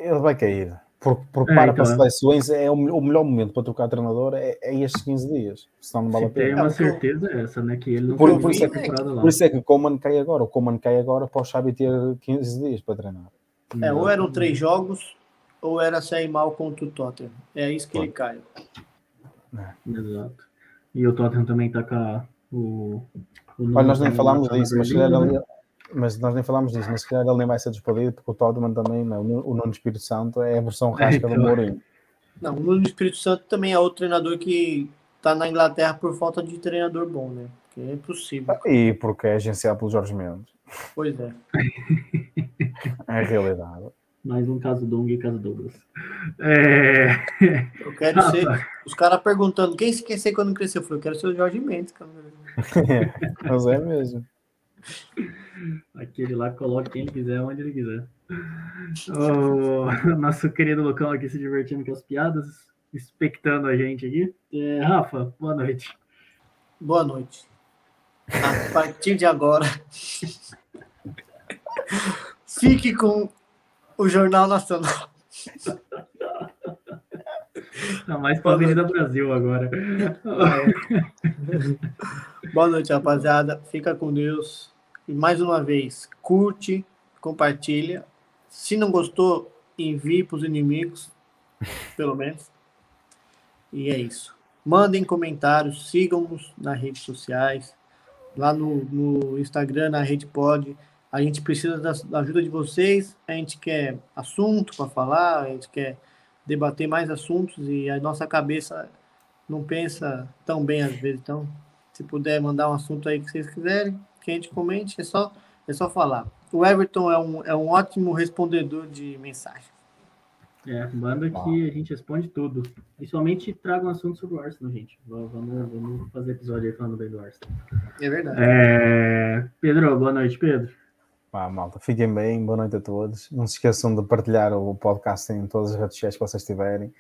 ele- vai cair. Porque, porque É, para então, para é. seleções é o, o melhor momento para trocar treinador é, é estes 15 dias. Senão não vale a Se tem pena. uma É, que eu- certeza é essa, né? Que ele não Por- foi por isso é a que-. Por isso é que o Coman cai agora. O Coman cai agora para o Xavi ter 15 dias para treinar. É, ou eram três jogos, ou era sair mal contra o Tottenham. É isso que ele cai. Exato. E o Tottenham também tá com o, o Olha, nós nem falámos disso, mas, se Berlim, calhar né? mas nós nem falámos disso, mas se calhar ele nem vai ser despedido porque o Tottenham também, não, o Nuno Espírito Santo é a versão <laughs> É, rasca do então. Mourinho. Não, o Nuno Espírito Santo também é outro treinador que tá na Inglaterra por falta de treinador bom, né? Porque é impossível. E porque é agenciado pelo Jorge Mendes. Pois é. <laughs> É a realidade. Mais um caso Dung e caso Douglas. É... Eu quero ser. Os caras perguntando quem se quer ser quando crescer. Eu falei, eu quero ser o Jorge Mendes, cara. <laughs> Mas é mesmo. Aquele lá coloca quem quiser, onde ele quiser. O nosso querido Lucão aqui se divertindo com as piadas, expectando a gente aqui. É, Rafa, boa noite. Boa noite. A partir de agora, <laughs> fique com o Jornal Nacional. Tá mais pra Avenida Brasil agora. Boa noite, rapaziada. Fica com Deus. E mais uma vez, curte, compartilha. Se não gostou, envie para os inimigos, pelo menos. E é isso. Mandem comentários, sigam-nos nas redes sociais, lá no, no Instagram, na Rede Pod. A gente precisa da, da ajuda de vocês. A gente quer assunto para falar, a gente quer debater mais assuntos e a nossa cabeça não pensa tão bem às vezes. Então, se puder mandar um assunto aí que vocês quiserem, que a gente comente, é só, é só falar. O Everton é um, é um ótimo respondedor de mensagem. É, manda que a gente responde tudo. Principalmente traga um assunto sobre o Arsenal, gente. Vamos, vamos, vamos fazer episódio aí falando bem do Arsenal. É verdade. É... Pedro, boa noite, Pedro. Pá, malta, fiquem bem, boa noite a todos. Não se esqueçam de partilhar o podcast em todas as redes sociais que vocês tiverem.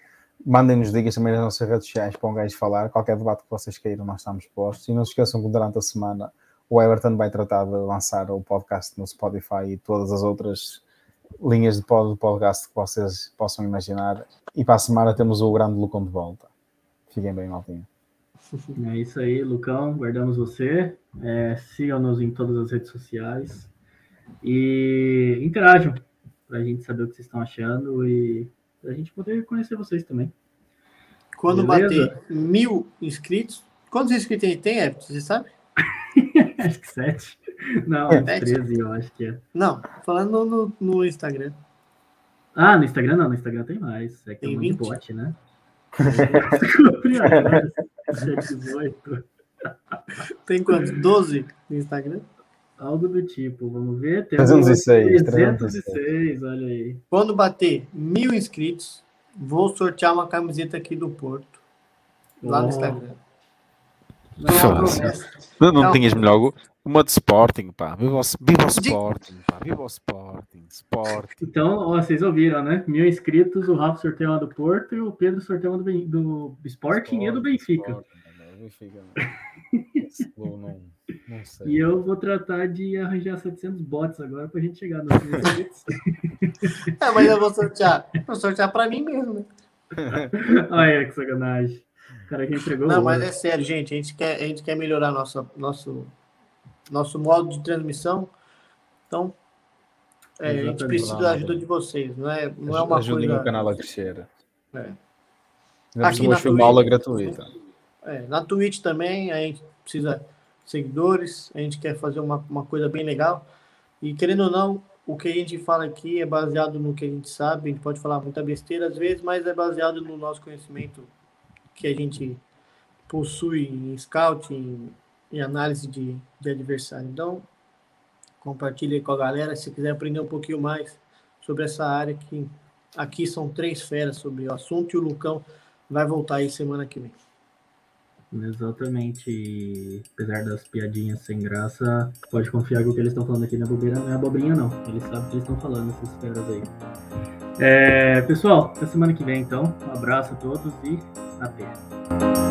Mandem-nos dicas também nas nossas redes sociais para um gajo falar. Qualquer debate que vocês queiram, nós estamos postos. E não se esqueçam que durante a semana o Everton vai tratar de lançar o podcast no Spotify e todas as outras linhas de pod- podcast que vocês possam imaginar. E para a semana temos o grande Lucão de volta. Fiquem bem, maltinha. É isso aí, Lucão. Guardamos você. É, Sigam-nos em todas as redes sociais. E interajam para a gente saber o que vocês estão achando e para a gente poder conhecer vocês também. Quando Beleza? bater mil inscritos. Quantos inscritos a gente tem, Everton? Você sabe? <laughs> acho que sete. Não, é, 13, eu acho que é. Não, falando no, no Instagram. Ah, no Instagram não, no Instagram tem mais. É que tem um 20? bot, né? <laughs> <laughs> tem quantos? 12 no Instagram? Algo do tipo, vamos ver. Temos 306, 306, olha aí. Quando bater mil inscritos, vou sortear uma camiseta aqui do Porto. Lá oh. no Instagram. Não, não, não tinhas melhor uma de Sporting, pá. Viva o, viva o Sporting, pá. Viva o Sporting. Sporting. Então, ó, vocês ouviram, né? Mil inscritos, o Rafa sorteou uma do Porto e o Pedro sorteou uma do, do, Sporting, Sporting, e do Benfica. Sporting, Benfica não, não sei. E eu vou tratar de arranjar 700 bots agora pra gente chegar nos inscritos. <laughs> é, mas eu vou sortear. Vou sortear pra mim mesmo, né? <laughs> Olha que sacanagem. O cara que entregou. Não, mas é sério, gente. A gente quer, a gente quer melhorar nossa, nosso nosso modo de transmissão. Então, é, a gente precisa da ajuda de vocês, não é, não é uma Ajudem coisa... o canal a crescer. É. Aqui na Twitch, aula gratuita. É, na Twitch também, a gente precisa de seguidores, a gente quer fazer uma, uma coisa bem legal. E querendo ou não, o que a gente fala aqui é baseado no que a gente sabe, a gente pode falar muita besteira às vezes, mas é baseado no nosso conhecimento que a gente possui em scouting, em análise de, de adversário. Então, compartilhe com a galera se quiser aprender um pouquinho mais sobre essa área que aqui são três feras sobre o assunto e o Lucão vai voltar aí semana que vem. Exatamente. Apesar das piadinhas sem graça, pode confiar que o que eles estão falando aqui na é bobeira não é abobrinha, não. Eles sabem o que eles estão falando, essas feras aí. É, pessoal, até semana que vem, então. Um abraço a todos e até.